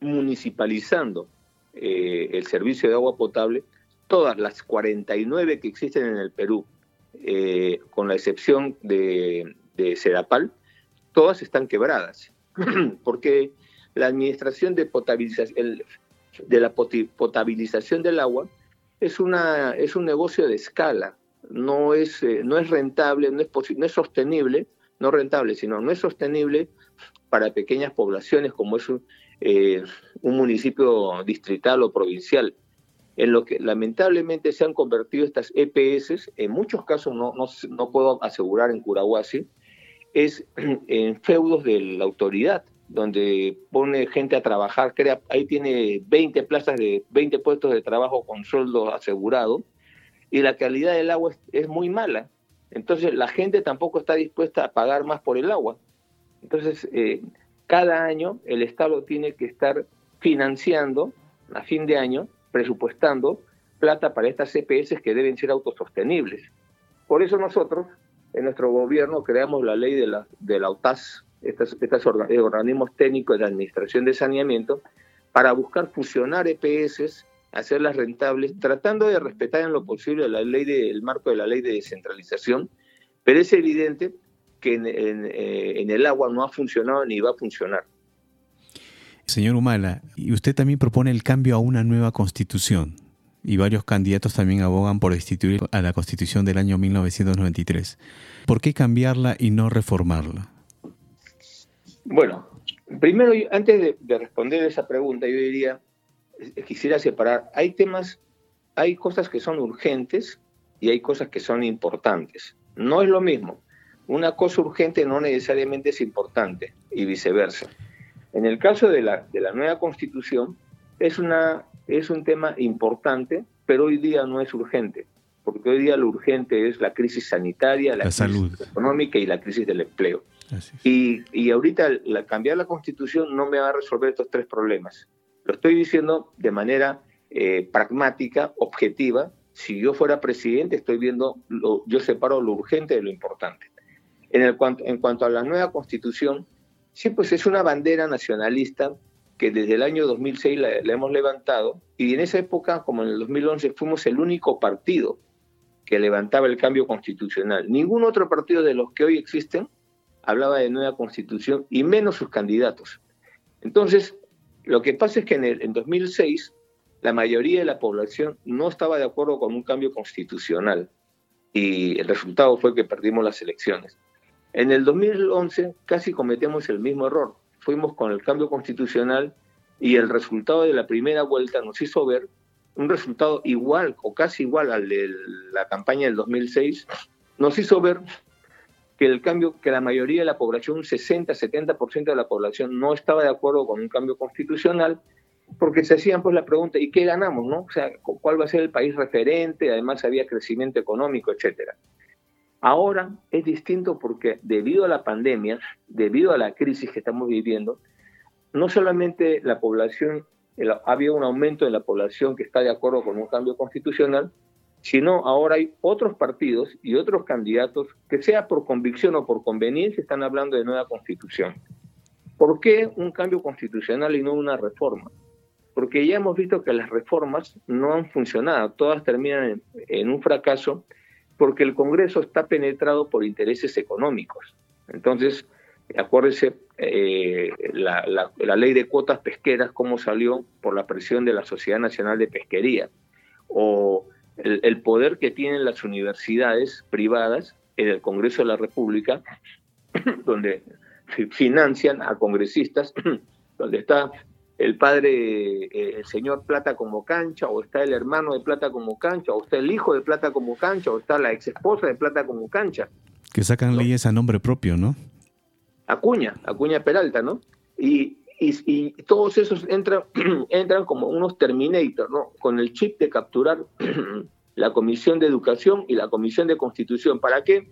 municipalizando eh, el servicio de agua potable, todas las 49 que existen en el Perú, eh, con la excepción de, de todas están quebradas, [CLEARS THROAT] porque la administración de, potabilización, de la potabilización del agua es, una, es un negocio de escala, no es, eh, no es rentable, no es, no es sostenible, no rentable, sino no es sostenible para pequeñas poblaciones como es un, eh, un municipio distrital o provincial, en lo que lamentablemente se han convertido estas EPS, en muchos casos no, no, no puedo asegurar en Curahuasi, es [CLEARS THROAT] en feudos de la autoridad donde pone gente a trabajar, crea, ahí tiene 20 plazas de 20 puestos de trabajo con sueldo asegurado y la calidad del agua es, muy mala. Entonces la gente tampoco está dispuesta a pagar más por el agua. Entonces eh, cada año el Estado tiene que estar financiando a fin de año, presupuestando plata para estas CPS que deben ser autosostenibles. Por eso nosotros en nuestro gobierno creamos la ley de la, de la OTAS, estos, eh, organismos técnicos de administración de saneamiento, para buscar fusionar EPS, hacerlas rentables, tratando de respetar en lo posible la ley de, el marco de la ley de descentralización, pero es evidente que en, eh, el agua no ha funcionado ni va a funcionar. Señor Humala, y usted también propone el cambio a una nueva constitución y varios candidatos también abogan por destituir a la constitución del año 1993. ¿Por qué cambiarla y no reformarla? Bueno, primero, antes de, responder esa pregunta, yo diría, quisiera separar, hay temas, hay cosas que son urgentes y hay cosas que son importantes. No es lo mismo. Una cosa urgente no necesariamente es importante y viceversa. En el caso de la, de la nueva constitución, es, una, es un tema importante, pero hoy día no es urgente, porque hoy día lo urgente es la crisis sanitaria, la, crisis económica y la crisis del empleo. Y, y, ahorita la, cambiar la constitución no me va a resolver estos tres problemas. Lo estoy diciendo de manera eh, pragmática, objetiva. Si yo fuera presidente, estoy viendo, lo, yo separo lo urgente de lo importante. En, el, en cuanto a la nueva constitución, sí, pues es una bandera nacionalista que desde el año 2006 la, hemos levantado y en esa época, como en el 2011, fuimos el único partido que levantaba el cambio constitucional. Ningún otro partido de los que hoy existen hablaba de nueva constitución y menos sus candidatos. Entonces, lo que pasa es que en, el, en 2006 la mayoría de la población no estaba de acuerdo con un cambio constitucional y el resultado fue que perdimos las elecciones. En el 2011 casi cometemos el mismo error fuimos con el cambio constitucional y el resultado de la primera vuelta nos hizo ver un resultado igual o casi igual al de la campaña del 2006, nos hizo ver que el cambio, que la mayoría de la población, un 60-70% de la población no estaba de acuerdo con un cambio constitucional, porque se hacían pues la pregunta, ¿y qué ganamos? no? O sea, ¿cuál va a ser el país referente? Además había crecimiento económico, etcétera. Ahora es distinto porque debido a la pandemia, debido a la crisis que estamos viviendo, no solamente la población, ha habido un aumento de la población que está de acuerdo con un cambio constitucional, sino ahora hay otros partidos y otros candidatos que sea por convicción o por conveniencia están hablando de nueva constitución. ¿Por qué un cambio constitucional y no una reforma? Porque ya hemos visto que las reformas no han funcionado, todas terminan en un fracaso porque el Congreso está penetrado por intereses económicos. Entonces, acuérdese eh, la, ley de cuotas pesqueras, cómo salió por la presión de la Sociedad Nacional de Pesquería, o el, poder que tienen las universidades privadas en el Congreso de la República, [CLEARS THROAT] donde financian a congresistas, [CLEARS THROAT] donde está el padre, eh, el señor Plata como cancha, o está el hermano de Plata como cancha, o está el hijo de Plata como cancha, o está la ex esposa de Plata como cancha. Que sacan leyes a nombre propio, ¿no? Acuña, Acuña Peralta, ¿no? Y, y, todos esos entran, [CLEARS THROAT] entran como unos Terminator, ¿no? Con el chip de capturar [CLEARS THROAT] la Comisión de Educación y la Comisión de Constitución. ¿Para qué?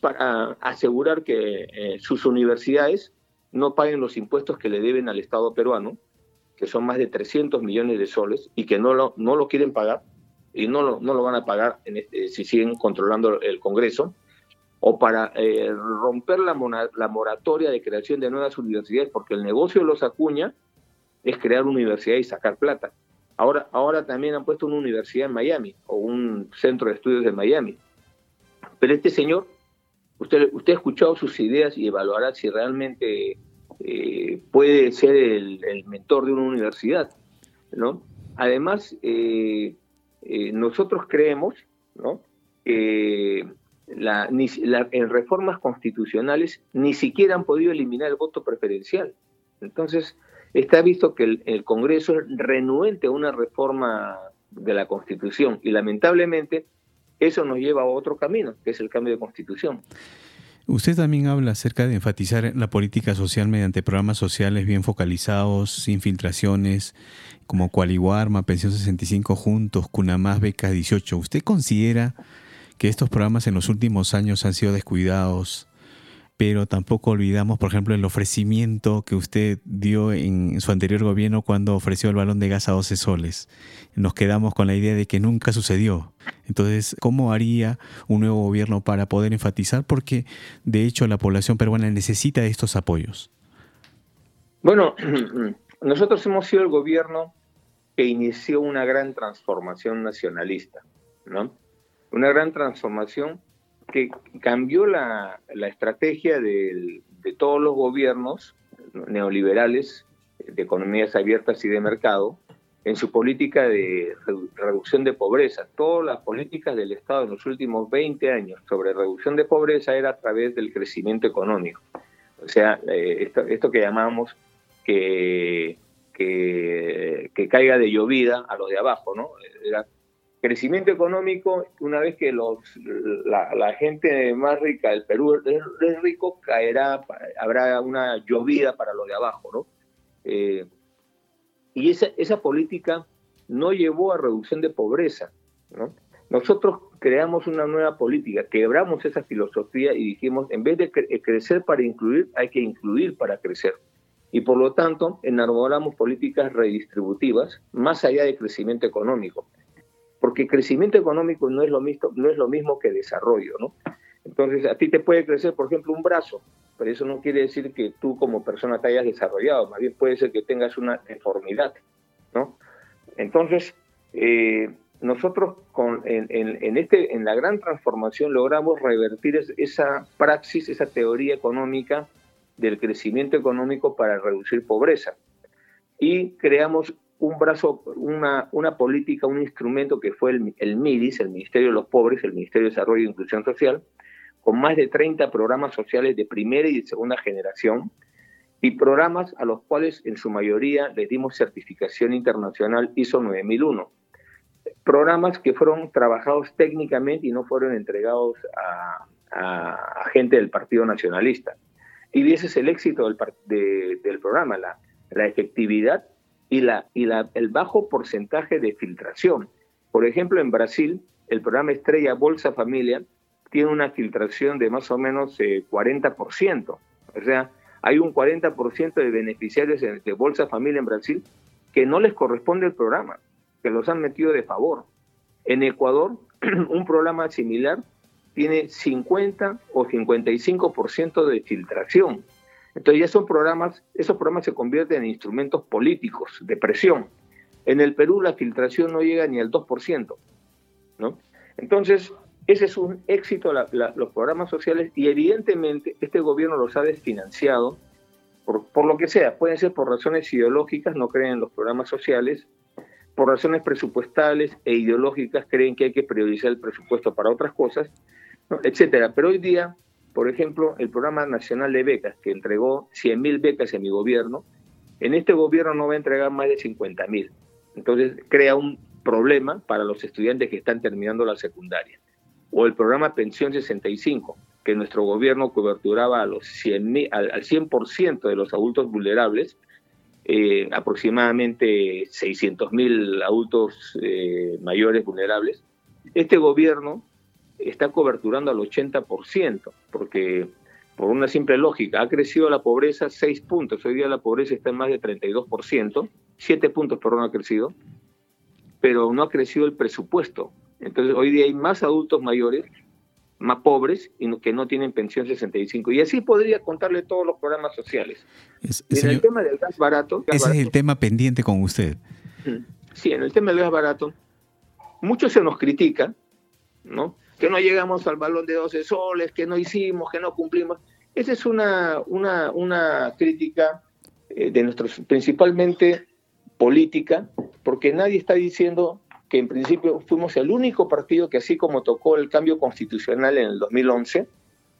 Para asegurar que eh, sus universidades no paguen los impuestos que le deben al Estado peruano que son más de 300 millones de soles y que no lo, no lo quieren pagar y no lo, no lo van a pagar en este, si siguen controlando el Congreso, o para eh, romper la, moratoria de creación de nuevas universidades, porque el negocio de los Acuña es crear una universidad y sacar plata. Ahora, ahora también han puesto una universidad en Miami o un centro de estudios en Miami. Pero este señor, usted, usted ha escuchado sus ideas y evaluará si realmente eh, puede ser el, mentor de una universidad, ¿no? Además, eh, nosotros creemos, ¿no? Que la, en reformas constitucionales ni siquiera han podido eliminar el voto preferencial. Entonces, está visto que el, el Congreso es renuente a una reforma de la Constitución y lamentablemente eso nos lleva a otro camino, que es el cambio de Constitución. Usted también habla acerca de enfatizar la política social mediante programas sociales bien focalizados, sin filtraciones, como Cualiguarma, Pensión 65 Juntos, Cunamás, Beca 18. ¿Usted considera que estos programas en los últimos años han sido descuidados, pero tampoco olvidamos, por ejemplo, el ofrecimiento que usted dio en su anterior gobierno cuando ofreció el balón de gas a 12 soles. Nos quedamos con la idea de que nunca sucedió. Entonces, ¿cómo haría un nuevo gobierno para poder enfatizar? Porque, de hecho, la población peruana necesita estos apoyos. Bueno, [CLEARS THROAT] nosotros hemos sido el gobierno que inició una gran transformación nacionalista, ¿no? Una gran transformación que cambió la, estrategia de, todos los gobiernos neoliberales de economías abiertas y de mercado, en su política de reducción de pobreza. Todas las políticas del Estado en los últimos 20 años sobre reducción de pobreza era a través del crecimiento económico. O sea, eh, esto, que llamamos que, que, caiga de llovida a los de abajo, ¿no? Era crecimiento económico, una vez que los, la, gente más rica del Perú es, rico, caerá, habrá una llovida para los de abajo, ¿no? Eh, y esa, esa política no llevó a reducción de pobreza. ¿no? Nosotros creamos una nueva política, quebramos esa filosofía y dijimos, en vez de eh, crecer para incluir, hay que incluir para crecer. Y por lo tanto, enarbolamos políticas redistributivas más allá de crecimiento económico. Porque crecimiento económico no es lo mismo, no es lo mismo que desarrollo, ¿no? Entonces, a ti te puede crecer, por ejemplo, un brazo, pero eso no quiere decir que tú como persona te hayas desarrollado, más bien puede ser que tengas una deformidad, ¿no? Entonces, eh, nosotros con, en, este, en la gran transformación logramos revertir esa praxis, esa teoría económica del crecimiento económico para reducir pobreza. Y creamos un brazo, una, una política, un instrumento que fue el, el MIDIS, el Ministerio de los Pobres, el Ministerio de Desarrollo e Inclusión Social, con más de 30 programas sociales de primera y de segunda generación y programas a los cuales en su mayoría les dimos certificación internacional ISO 9001. Programas que fueron trabajados técnicamente y no fueron entregados a, gente del Partido Nacionalista. Y ese es el éxito del, del programa, la, la efectividad y, la, y la, el bajo porcentaje de filtración. Por ejemplo, en Brasil, el programa Estrella Bolsa Familia tiene una filtración de más o menos 40%. Eh, o sea, hay un 40% de beneficiarios de Bolsa Familia en Brasil que no les corresponde el programa, que los han metido de favor. En Ecuador, [CLEARS THROAT] un programa similar tiene 50 o 55% de filtración. Entonces son programas, esos programas se convierten en instrumentos políticos de presión. En el Perú la filtración no llega ni al 2%, ¿no? Entonces, ese es un éxito, los programas sociales, y evidentemente este gobierno los ha desfinanciado por, por, lo que sea. Pueden ser por razones ideológicas, no creen en los programas sociales, por razones presupuestales e ideológicas creen que hay que priorizar el presupuesto para otras cosas, etcétera. Pero hoy día, por ejemplo, el programa nacional de becas, que entregó 100.000 becas en mi gobierno, en este gobierno no va a entregar más de 50.000. Entonces crea un problema para los estudiantes que están terminando la secundaria o el programa Pensión 65, que nuestro gobierno coberturaba a los 100, al, 100% de los adultos vulnerables, eh, aproximadamente 600.000 adultos eh, mayores vulnerables. Este gobierno está coberturando al 80%, porque por una simple lógica, ha crecido la pobreza 6 puntos, hoy día la pobreza está en más de 32%, 7 puntos, perdón, ha crecido, pero no ha crecido el presupuesto. Entonces, hoy día hay más adultos mayores, más pobres, y que no tienen pensión 65. Y así podría contarle todos los programas sociales. en el tema del gas barato... ese es el tema pendiente con usted. Sí, en el tema del gas barato, mucho se nos critica, ¿no? Que no llegamos al balón de 12 soles, que no hicimos, que no cumplimos. Esa es una, una, una crítica eh, de nuestros, principalmente política, porque nadie está diciendo que en principio fuimos el único partido que así como tocó el cambio constitucional en el 2011,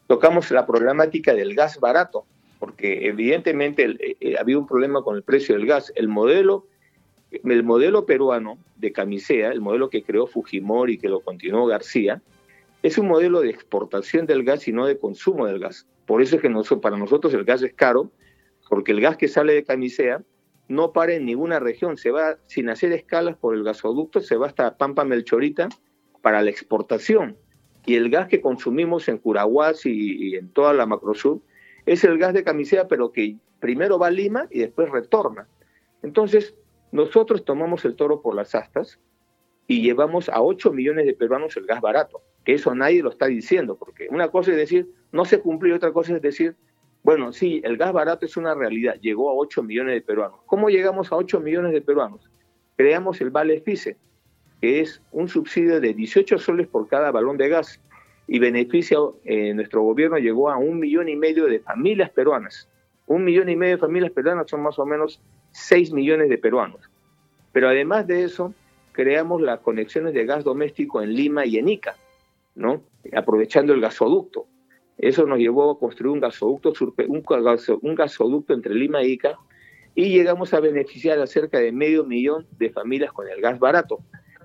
tocamos la problemática del gas barato, porque evidentemente eh, eh, había un problema con el precio del gas. El modelo, el modelo peruano de camisea, el modelo que creó Fujimori y que lo continuó García, es un modelo de exportación del gas y no de consumo del gas. Por eso es que para nosotros el gas es caro, porque el gas que sale de camisea no para en ninguna región, se va sin hacer escalas por el gasoducto, se va hasta Pampa Melchorita para la exportación. Y el gas que consumimos en Curahuas y, en toda la Macrosur es el gas de camisea, pero que primero va a Lima y después retorna. Entonces, nosotros tomamos el toro por las astas y llevamos a 8 millones de peruanos el gas barato, que eso nadie lo está diciendo, porque una cosa es decir, no se cumplió, otra cosa es decir, bueno, sí, el gas barato es una realidad, llegó a 8 millones de peruanos. ¿Cómo llegamos a 8 millones de peruanos? Creamos el Vale FICE, que es un subsidio de 18 soles por cada balón de gas y beneficia, eh, nuestro gobierno llegó a un millón y medio de familias peruanas. Un millón y medio de familias peruanas son más o menos 6 millones de peruanos. Pero además de eso, creamos las conexiones de gas doméstico en Lima y en Ica, ¿no? aprovechando el gasoducto. Eso nos llevó a construir un gasoducto, entre Lima y Ica y llegamos a beneficiar a cerca de medio millón de familias con el gas barato.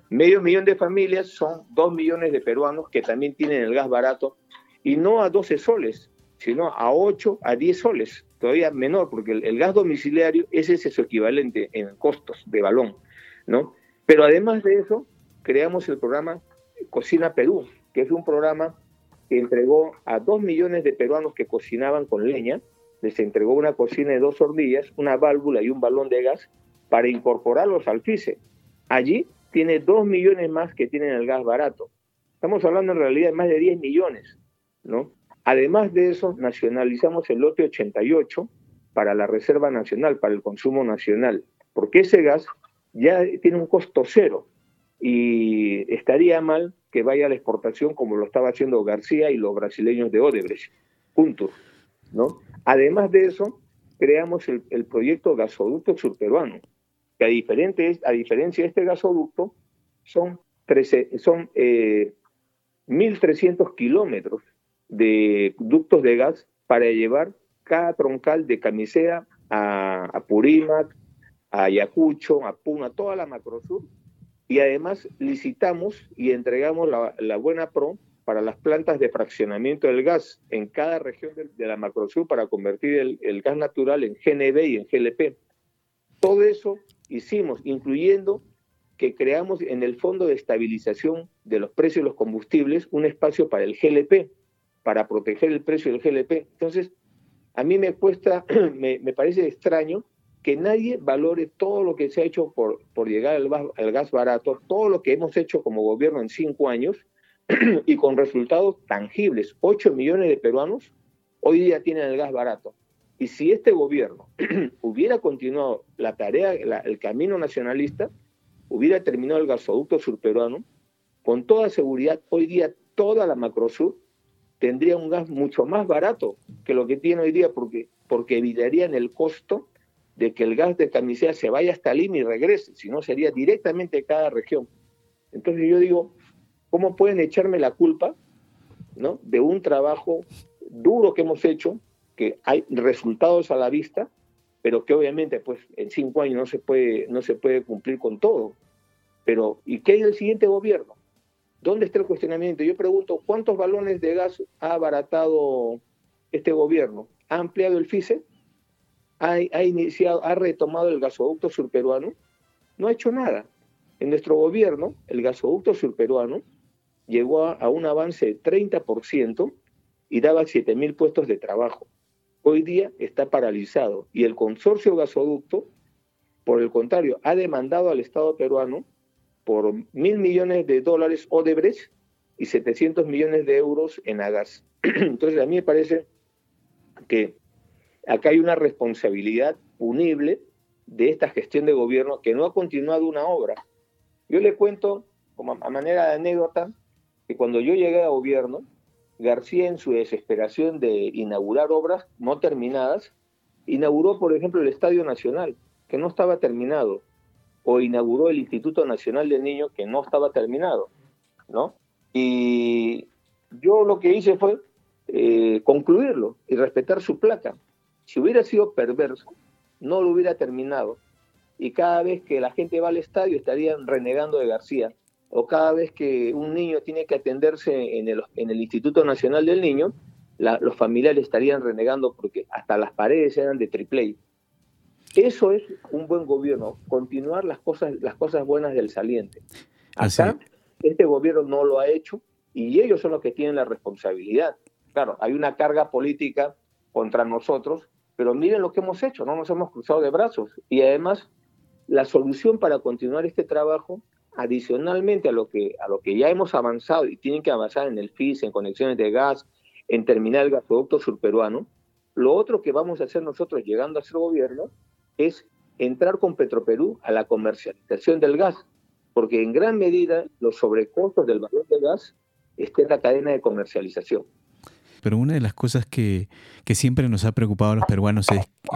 Medio millón de familias son dos millones de peruanos que también tienen el gas barato y no a 12 soles, sino a 8, a 10 soles, todavía menor, porque el, gas domiciliario ese es su equivalente en costos de balón, ¿no? Pero además de eso, creamos el programa Cocina Perú, que es un programa que entregó a dos millones de peruanos que cocinaban con leña, les entregó una cocina de dos hornillas, una válvula y un balón de gas para incorporarlos al FICE. Allí tiene dos millones más que tienen el gas barato. Estamos hablando en realidad de más de 10 millones, ¿no? Además de eso, nacionalizamos el lote 88 para la Reserva Nacional, para el consumo nacional, porque ese gas ya tiene un costo cero y estaría mal que vaya a la exportación como lo estaba haciendo García y los brasileños de Odebrecht. Punto. ¿no? Además de eso, creamos el, proyecto Gasoducto Surperuano, que a, diferente, a diferencia de este gasoducto, son, 13, son 1.300 eh, kilómetros de ductos de gas para llevar cada troncal de Camisea a, a Purímac, a Ayacucho, a Puna, toda la Macrosur, y además licitamos y entregamos la, buena pro para las plantas de fraccionamiento del gas en cada región de, la Macrosur para convertir el, el, gas natural en GNB y en GLP. Todo eso hicimos, incluyendo que creamos en el Fondo de Estabilización de los Precios de los Combustibles un espacio para el GLP, para proteger el precio del GLP. Entonces, a mí me cuesta, [CLEARS THROAT] me, me parece extraño que nadie valore todo lo que se ha hecho por, por llegar al, gas barato, todo lo que hemos hecho como gobierno en cinco años [CLEARS THROAT] y con resultados tangibles. Ocho millones de peruanos hoy día tienen el gas barato. Y si este gobierno [CLEARS THROAT] hubiera continuado la tarea, el camino nacionalista, hubiera terminado el gasoducto surperuano, con toda seguridad, hoy día toda la Macrosur tendría un gas mucho más barato que lo que tiene hoy día, porque, porque evitarían el costo de que el gas de camisea se vaya hasta Lima y regrese, si no sería directamente cada región. Entonces yo digo, ¿cómo pueden echarme la culpa ¿no? de un trabajo duro que hemos hecho, que hay resultados a la vista, pero que obviamente pues en cinco años no se puede, no se puede cumplir con todo. Pero, ¿y qué hay del siguiente gobierno? ¿Dónde está el cuestionamiento? Yo pregunto, ¿cuántos balones de gas ha abaratado este gobierno? ¿Ha ampliado el FICE? Ha, iniciado, ha retomado el gasoducto surperuano, no ha hecho nada. En nuestro gobierno, el gasoducto surperuano llegó a, un avance de 30% y daba 7.000 puestos de trabajo. Hoy día está paralizado y el consorcio gasoducto, por el contrario, ha demandado al Estado peruano por mil millones de dólares Odebrecht y 700 millones de euros en Agas. [CLEARS THROAT] Entonces, a mí me parece que acá hay una responsabilidad punible de esta gestión de gobierno que no ha continuado una obra. Yo le cuento, como a manera de anécdota, que cuando yo llegué a gobierno, García, en su desesperación de inaugurar obras no terminadas, inauguró, por ejemplo, el Estadio Nacional, que no estaba terminado, o inauguró el Instituto Nacional del Niño, que no estaba terminado, ¿no? Y yo lo que hice fue eh, concluirlo y respetar su placa. Si hubiera sido perverso, no lo hubiera terminado. Y cada vez que la gente va al estadio estarían renegando de García. O cada vez que un niño tiene que atenderse en el, en el Instituto Nacional del Niño, los familiares estarían renegando porque hasta las paredes eran de triple Eso es un buen gobierno, continuar las cosas, las cosas buenas del saliente. Acá, este gobierno no lo ha hecho y ellos son los que tienen la responsabilidad. Claro, hay una carga política contra nosotros pero miren lo que hemos hecho, no nos hemos cruzado de brazos. Y además, la solución para continuar este trabajo, adicionalmente a lo que, a lo que ya hemos avanzado y tienen que avanzar en el FIS, en conexiones de gas, en terminar el gasoducto surperuano, lo otro que vamos a hacer nosotros llegando a ser gobierno es entrar con Petroperú a la comercialización del gas, porque en gran medida los sobrecostos del valor del gas están en la cadena de comercialización pero una de las cosas que, siempre nos ha preocupado a los peruanos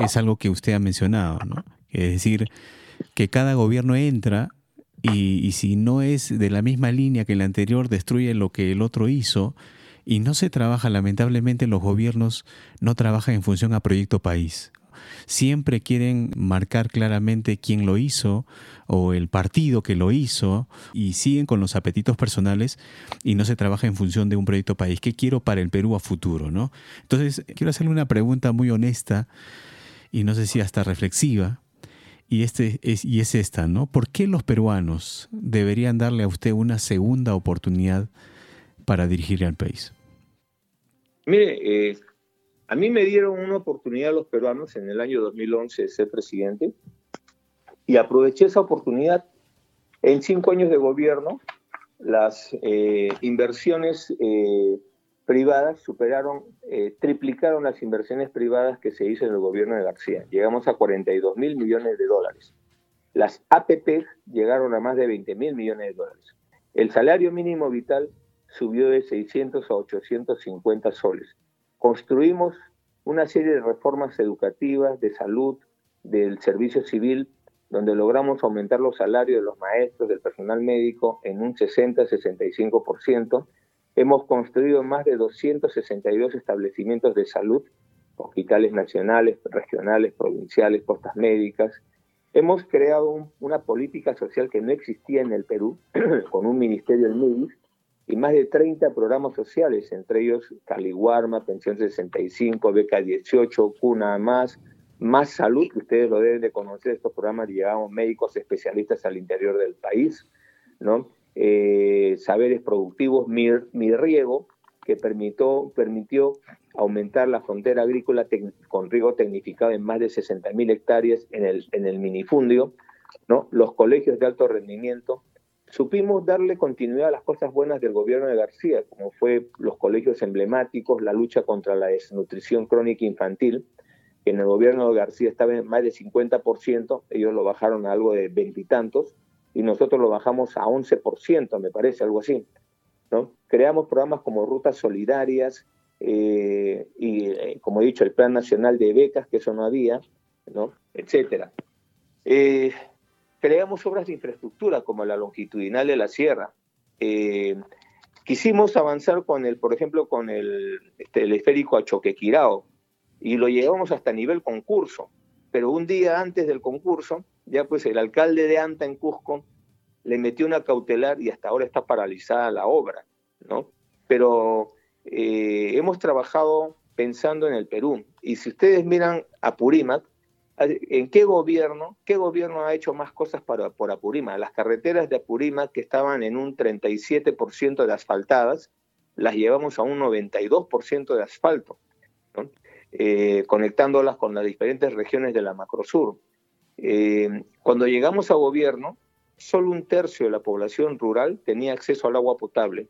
es, algo que usted ha mencionado, ¿no? Es decir, que cada gobierno entra y, si no es de la misma línea que el anterior, destruye lo que el otro hizo y no se trabaja, lamentablemente los gobiernos no trabajan en función a proyecto país. Siempre quieren marcar claramente quién lo hizo o el partido que lo hizo y siguen con los apetitos personales y no se trabaja en función de un proyecto país. ¿Qué quiero para el Perú a futuro? ¿no? Entonces, quiero hacerle una pregunta muy honesta y no sé si hasta reflexiva y, este es, y es esta, ¿no? ¿Por qué los peruanos deberían darle a usted una segunda oportunidad para dirigir al país? Mire, eh, a mí me dieron una oportunidad los peruanos en el año 2011 de ser presidente y aproveché esa oportunidad. En cinco años de gobierno, las eh, inversiones eh, privadas superaron, eh, triplicaron las inversiones privadas que se hizo en el gobierno de García. Llegamos a 42 mil millones de dólares. Las APP llegaron a más de 20 mil millones de dólares. El salario mínimo vital subió de 600 a 850 soles. Construimos una serie de reformas educativas, de salud, del servicio civil, donde logramos aumentar los salarios de los maestros, del personal médico en un 60-65%, Hemos construido más de 262 establecimientos de salud, hospitales nacionales, regionales, provinciales, postas médicas. Hemos creado una política social que no existía en el Perú, [CLEARS THROAT] con un ministerio del MIDIS, y más de 30 programas sociales, entre ellos Caliguarma, Pensión 65, Beca 18, Cuna Más, Más Salud, que ustedes lo deben de conocer, estos programas llevamos médicos especialistas al interior del país, ¿no? Eh, saberes productivos, mi, riego, que permitió, permitió aumentar la frontera agrícola con riego tecnificado en más de 60.000 hectáreas en el, en el minifundio, ¿no? los colegios de alto rendimiento. Supimos darle continuidad a las cosas buenas del gobierno de García, como fue los colegios emblemáticos, la lucha contra la desnutrición crónica infantil, que en el gobierno de García estaba en más de 50%, ellos lo bajaron a algo de veintitantos, y nosotros lo bajamos a 11%, me parece, algo así. ¿no? Creamos programas como Rutas Solidarias eh, y, eh, como he dicho, el Plan Nacional de Becas, que eso no había, ¿no? etcétera. Eh, creamos obras de infraestructura como la longitudinal de la sierra. quisimos avanzar con el, por ejemplo, con el teleférico a Choquequirao y lo llevamos hasta nivel concurso, pero un día antes del concurso ya pues el alcalde de Anta en Cusco le metió una cautelar y hasta ahora está paralizada la obra, ¿no? Pero eh, hemos trabajado pensando en el Perú. Y si ustedes miran a Purímac, ¿en qué gobierno, qué gobierno ha hecho más cosas para, por Apurímac? Las carreteras de Apurímac que estaban en un 37% de asfaltadas, las llevamos a un 92% de asfalto, eh, conectándolas con las diferentes regiones de la Macrosur. Eh, cuando llegamos a gobierno, solo un tercio de la población rural tenía acceso al agua potable.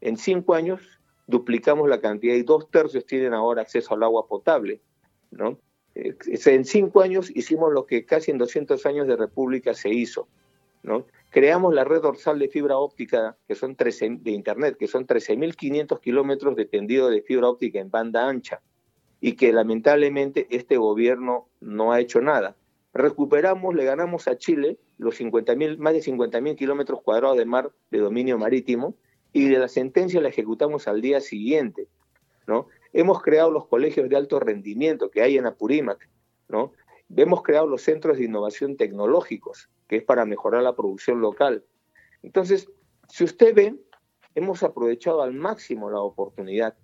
En cinco años duplicamos la cantidad y dos tercios tienen ahora acceso al agua potable. ¿no? En cinco años hicimos lo que casi en 200 años de república se hizo. Creamos la red dorsal de fibra óptica que son 13, de Internet, que son 13.500 kilómetros de tendido de fibra óptica en banda ancha y que lamentablemente este gobierno no ha hecho nada recuperamos, le ganamos a Chile los 50 más de 50.000 kilómetros cuadrados de mar de dominio marítimo y de la sentencia la ejecutamos al día siguiente. Hemos creado los colegios de alto rendimiento que hay en Apurímac. ¿no? Hemos creado los centros de innovación tecnológicos, que es para mejorar la producción local. Entonces, si usted ve, hemos aprovechado al máximo la oportunidad,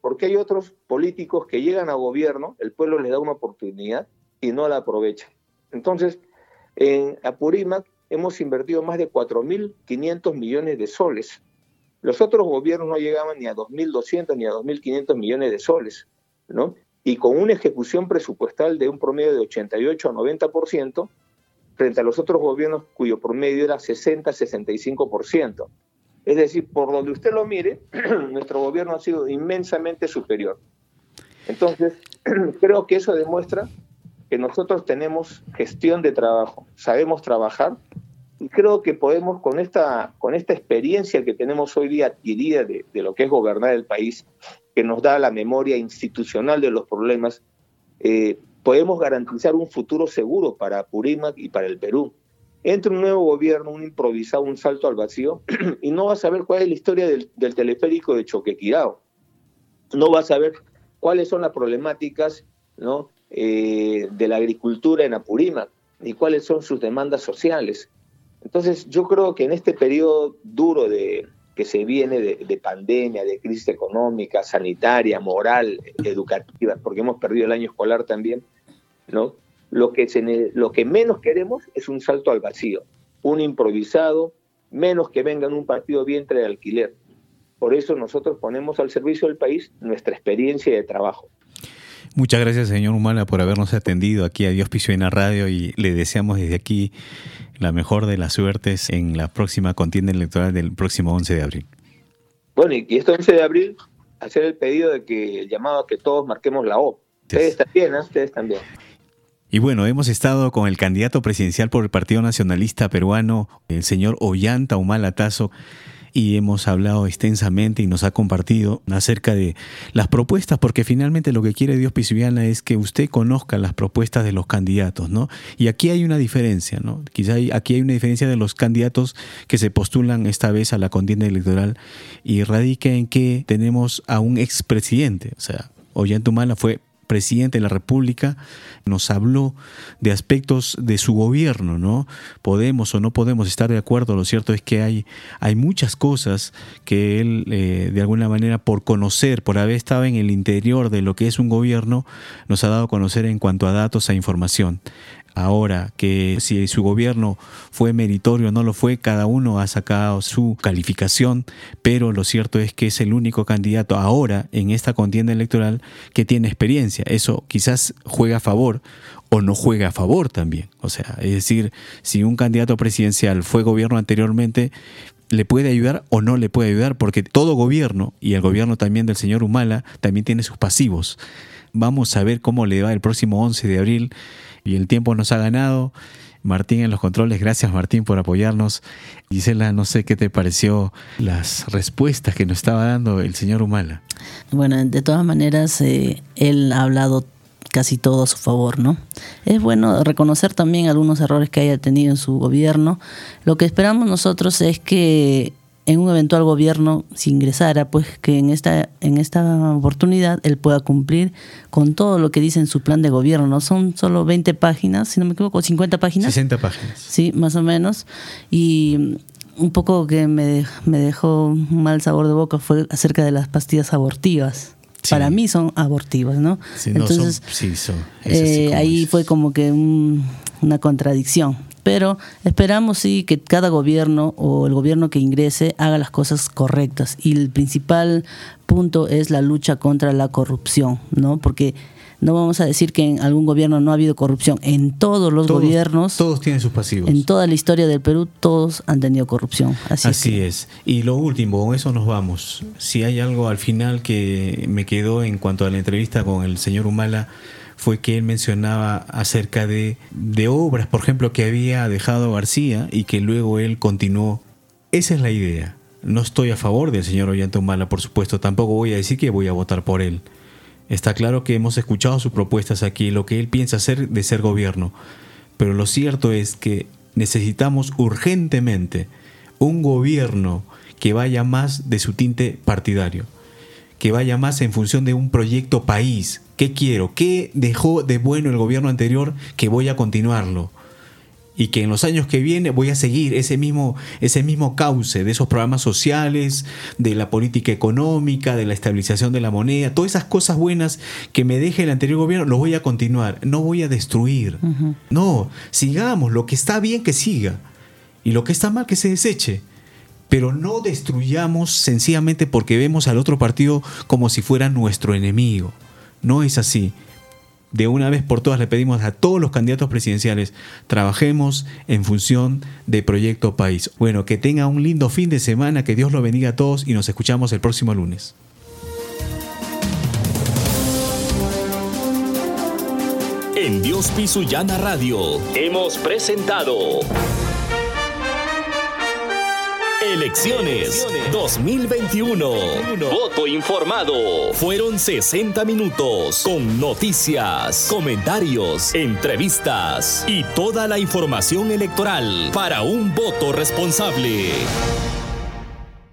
porque hay otros políticos que llegan a gobierno, el pueblo les da una oportunidad y no la aprovechan. Entonces, en Apurímac hemos invertido más de 4.500 millones de soles. Los otros gobiernos no llegaban ni a 2.200 ni a 2.500 millones de soles, ¿no? Y con una ejecución presupuestal de un promedio de 88 a 90%, frente a los otros gobiernos cuyo promedio era 60-65%. Es decir, por donde usted lo mire, [CLEARS THROAT] nuestro gobierno ha sido inmensamente superior. Entonces, [CLEARS THROAT] creo que eso demuestra nosotros tenemos gestión de trabajo, sabemos trabajar y creo que podemos con esta, con esta experiencia que tenemos hoy día adquirida de, lo que es gobernar el país, que nos da la memoria institucional de los problemas, eh, podemos garantizar un futuro seguro para Purímac y para el Perú. Entra un nuevo gobierno, un improvisado, un salto al vacío, [CLEARS THROAT] y no vas a saber cuál es la historia del, teleférico de Choquequirao. No vas a saber cuáles son las problemáticas. Eh, de la agricultura en Apurímac y cuáles son sus demandas sociales. Entonces, yo creo que en este periodo duro de, que se viene de, pandemia, de crisis económica, sanitaria, moral, educativa, porque hemos perdido el año escolar también, ¿no? Lo que, se, lo que menos queremos es un salto al vacío, un improvisado, menos que venga en un partido vientre de alquiler. Por eso nosotros ponemos al servicio del país nuestra experiencia de trabajo. Muchas gracias, señor Humala, por habernos atendido aquí a Dios la Radio y le deseamos desde aquí la mejor de las suertes en la próxima contienda electoral del próximo 11 de abril. Bueno, y este 11 de abril, hacer el pedido de que el llamado a que todos marquemos la O. Ustedes también, ¿eh? Ustedes también. Y bueno, hemos estado con el candidato presidencial por el Partido Nacionalista Peruano, el señor Ollanta Humala Tazo y hemos hablado extensamente y nos ha compartido acerca de las propuestas, porque finalmente lo que quiere Dios Pisuiana es que usted conozca las propuestas de los candidatos, ¿no? Y aquí hay una diferencia, ¿no? Quizá aquí hay una diferencia de los candidatos que se postulan esta vez a la contienda electoral y radica en que tenemos a un expresidente, o sea, Ollantumala fue presidente de la República nos habló de aspectos de su gobierno, ¿no? Podemos o no podemos estar de acuerdo, lo cierto es que hay, hay muchas cosas que él, eh, de alguna manera, por conocer, por haber estado en el interior de lo que es un gobierno, nos ha dado a conocer en cuanto a datos, a información ahora que si su gobierno fue meritorio o no lo fue, cada uno ha sacado su calificación, pero lo cierto es que es el único candidato ahora en esta contienda electoral que tiene experiencia. Eso quizás juega a favor o no juega a favor también. O sea, es decir, si un candidato presidencial fue gobierno anteriormente, le puede ayudar o no le puede ayudar, porque todo gobierno, y el gobierno también del señor Humala, también tiene sus pasivos. Vamos a ver cómo le va el próximo 11 de abril y el tiempo nos ha ganado. Martín en los controles, gracias Martín por apoyarnos. Gisela, no sé qué te pareció las respuestas que nos estaba dando el señor Humala. Bueno, de todas maneras, eh, él ha hablado casi todo a su favor, ¿no? Es bueno reconocer también algunos errores que haya tenido en su gobierno. Lo que esperamos nosotros es que en un eventual gobierno, si ingresara, pues que en esta, en esta oportunidad él pueda cumplir con todo lo que dice en su plan de gobierno. ¿no? Son solo 20 páginas, si no me equivoco, 50 páginas. 60 páginas. Sí, más o menos. Y un poco que me, me dejó un mal sabor de boca fue acerca de las pastillas abortivas. Para mí son abortivas, ¿no? Sí, Entonces, sí, son, eh, ahí fue como que una contradicción pero esperamos sí que cada gobierno o el gobierno que ingrese haga las cosas correctas y el principal punto es la lucha contra la corrupción, ¿no? Porque no vamos a decir que en algún gobierno no ha habido corrupción. En todos los gobiernos. Todos tienen sus pasivos. En toda la historia del Perú, todos han tenido corrupción. Así, es. Y lo último, con eso nos vamos. Si hay algo al final que me quedó en cuanto a la entrevista con el señor Humala, fue que él mencionaba acerca de, de obras, por ejemplo, que había dejado García y que luego él continuó. Esa es la idea. No estoy a favor del señor Ollanta Humala, por supuesto, tampoco voy a decir que voy a votar por él. Está claro que hemos escuchado sus propuestas aquí, lo que él piensa hacer de ser gobierno, pero lo cierto es que necesitamos urgentemente un gobierno que vaya más de su tinte partidario, que vaya más en función de un proyecto país, ¿Qué quiero? ¿Qué dejó de bueno el gobierno anterior que voy a continuarlo? Y que en los años que vienen voy a seguir ese mismo, ese mismo cauce de esos programas sociales, de la política económica, de la estabilización de la moneda, todas esas cosas buenas que me deje el anterior gobierno, lo voy a continuar, no voy a destruir. No, sigamos, lo que está bien que siga. Y lo que está mal que se deseche pero no destruyamos sencillamente porque vemos al otro partido como si fuera nuestro enemigo. No es así. De una vez por todas le pedimos a todos los candidatos presidenciales, trabajemos en función de Proyecto País. Bueno, que tenga un lindo fin de semana, que Dios lo bendiga a todos y nos escuchamos el próximo lunes. En Dios Pisuyana Radio hemos presentado Elecciones 2021. Voto informado. Fueron 60 minutos con noticias, comentarios, entrevistas y toda la información electoral para un voto responsable.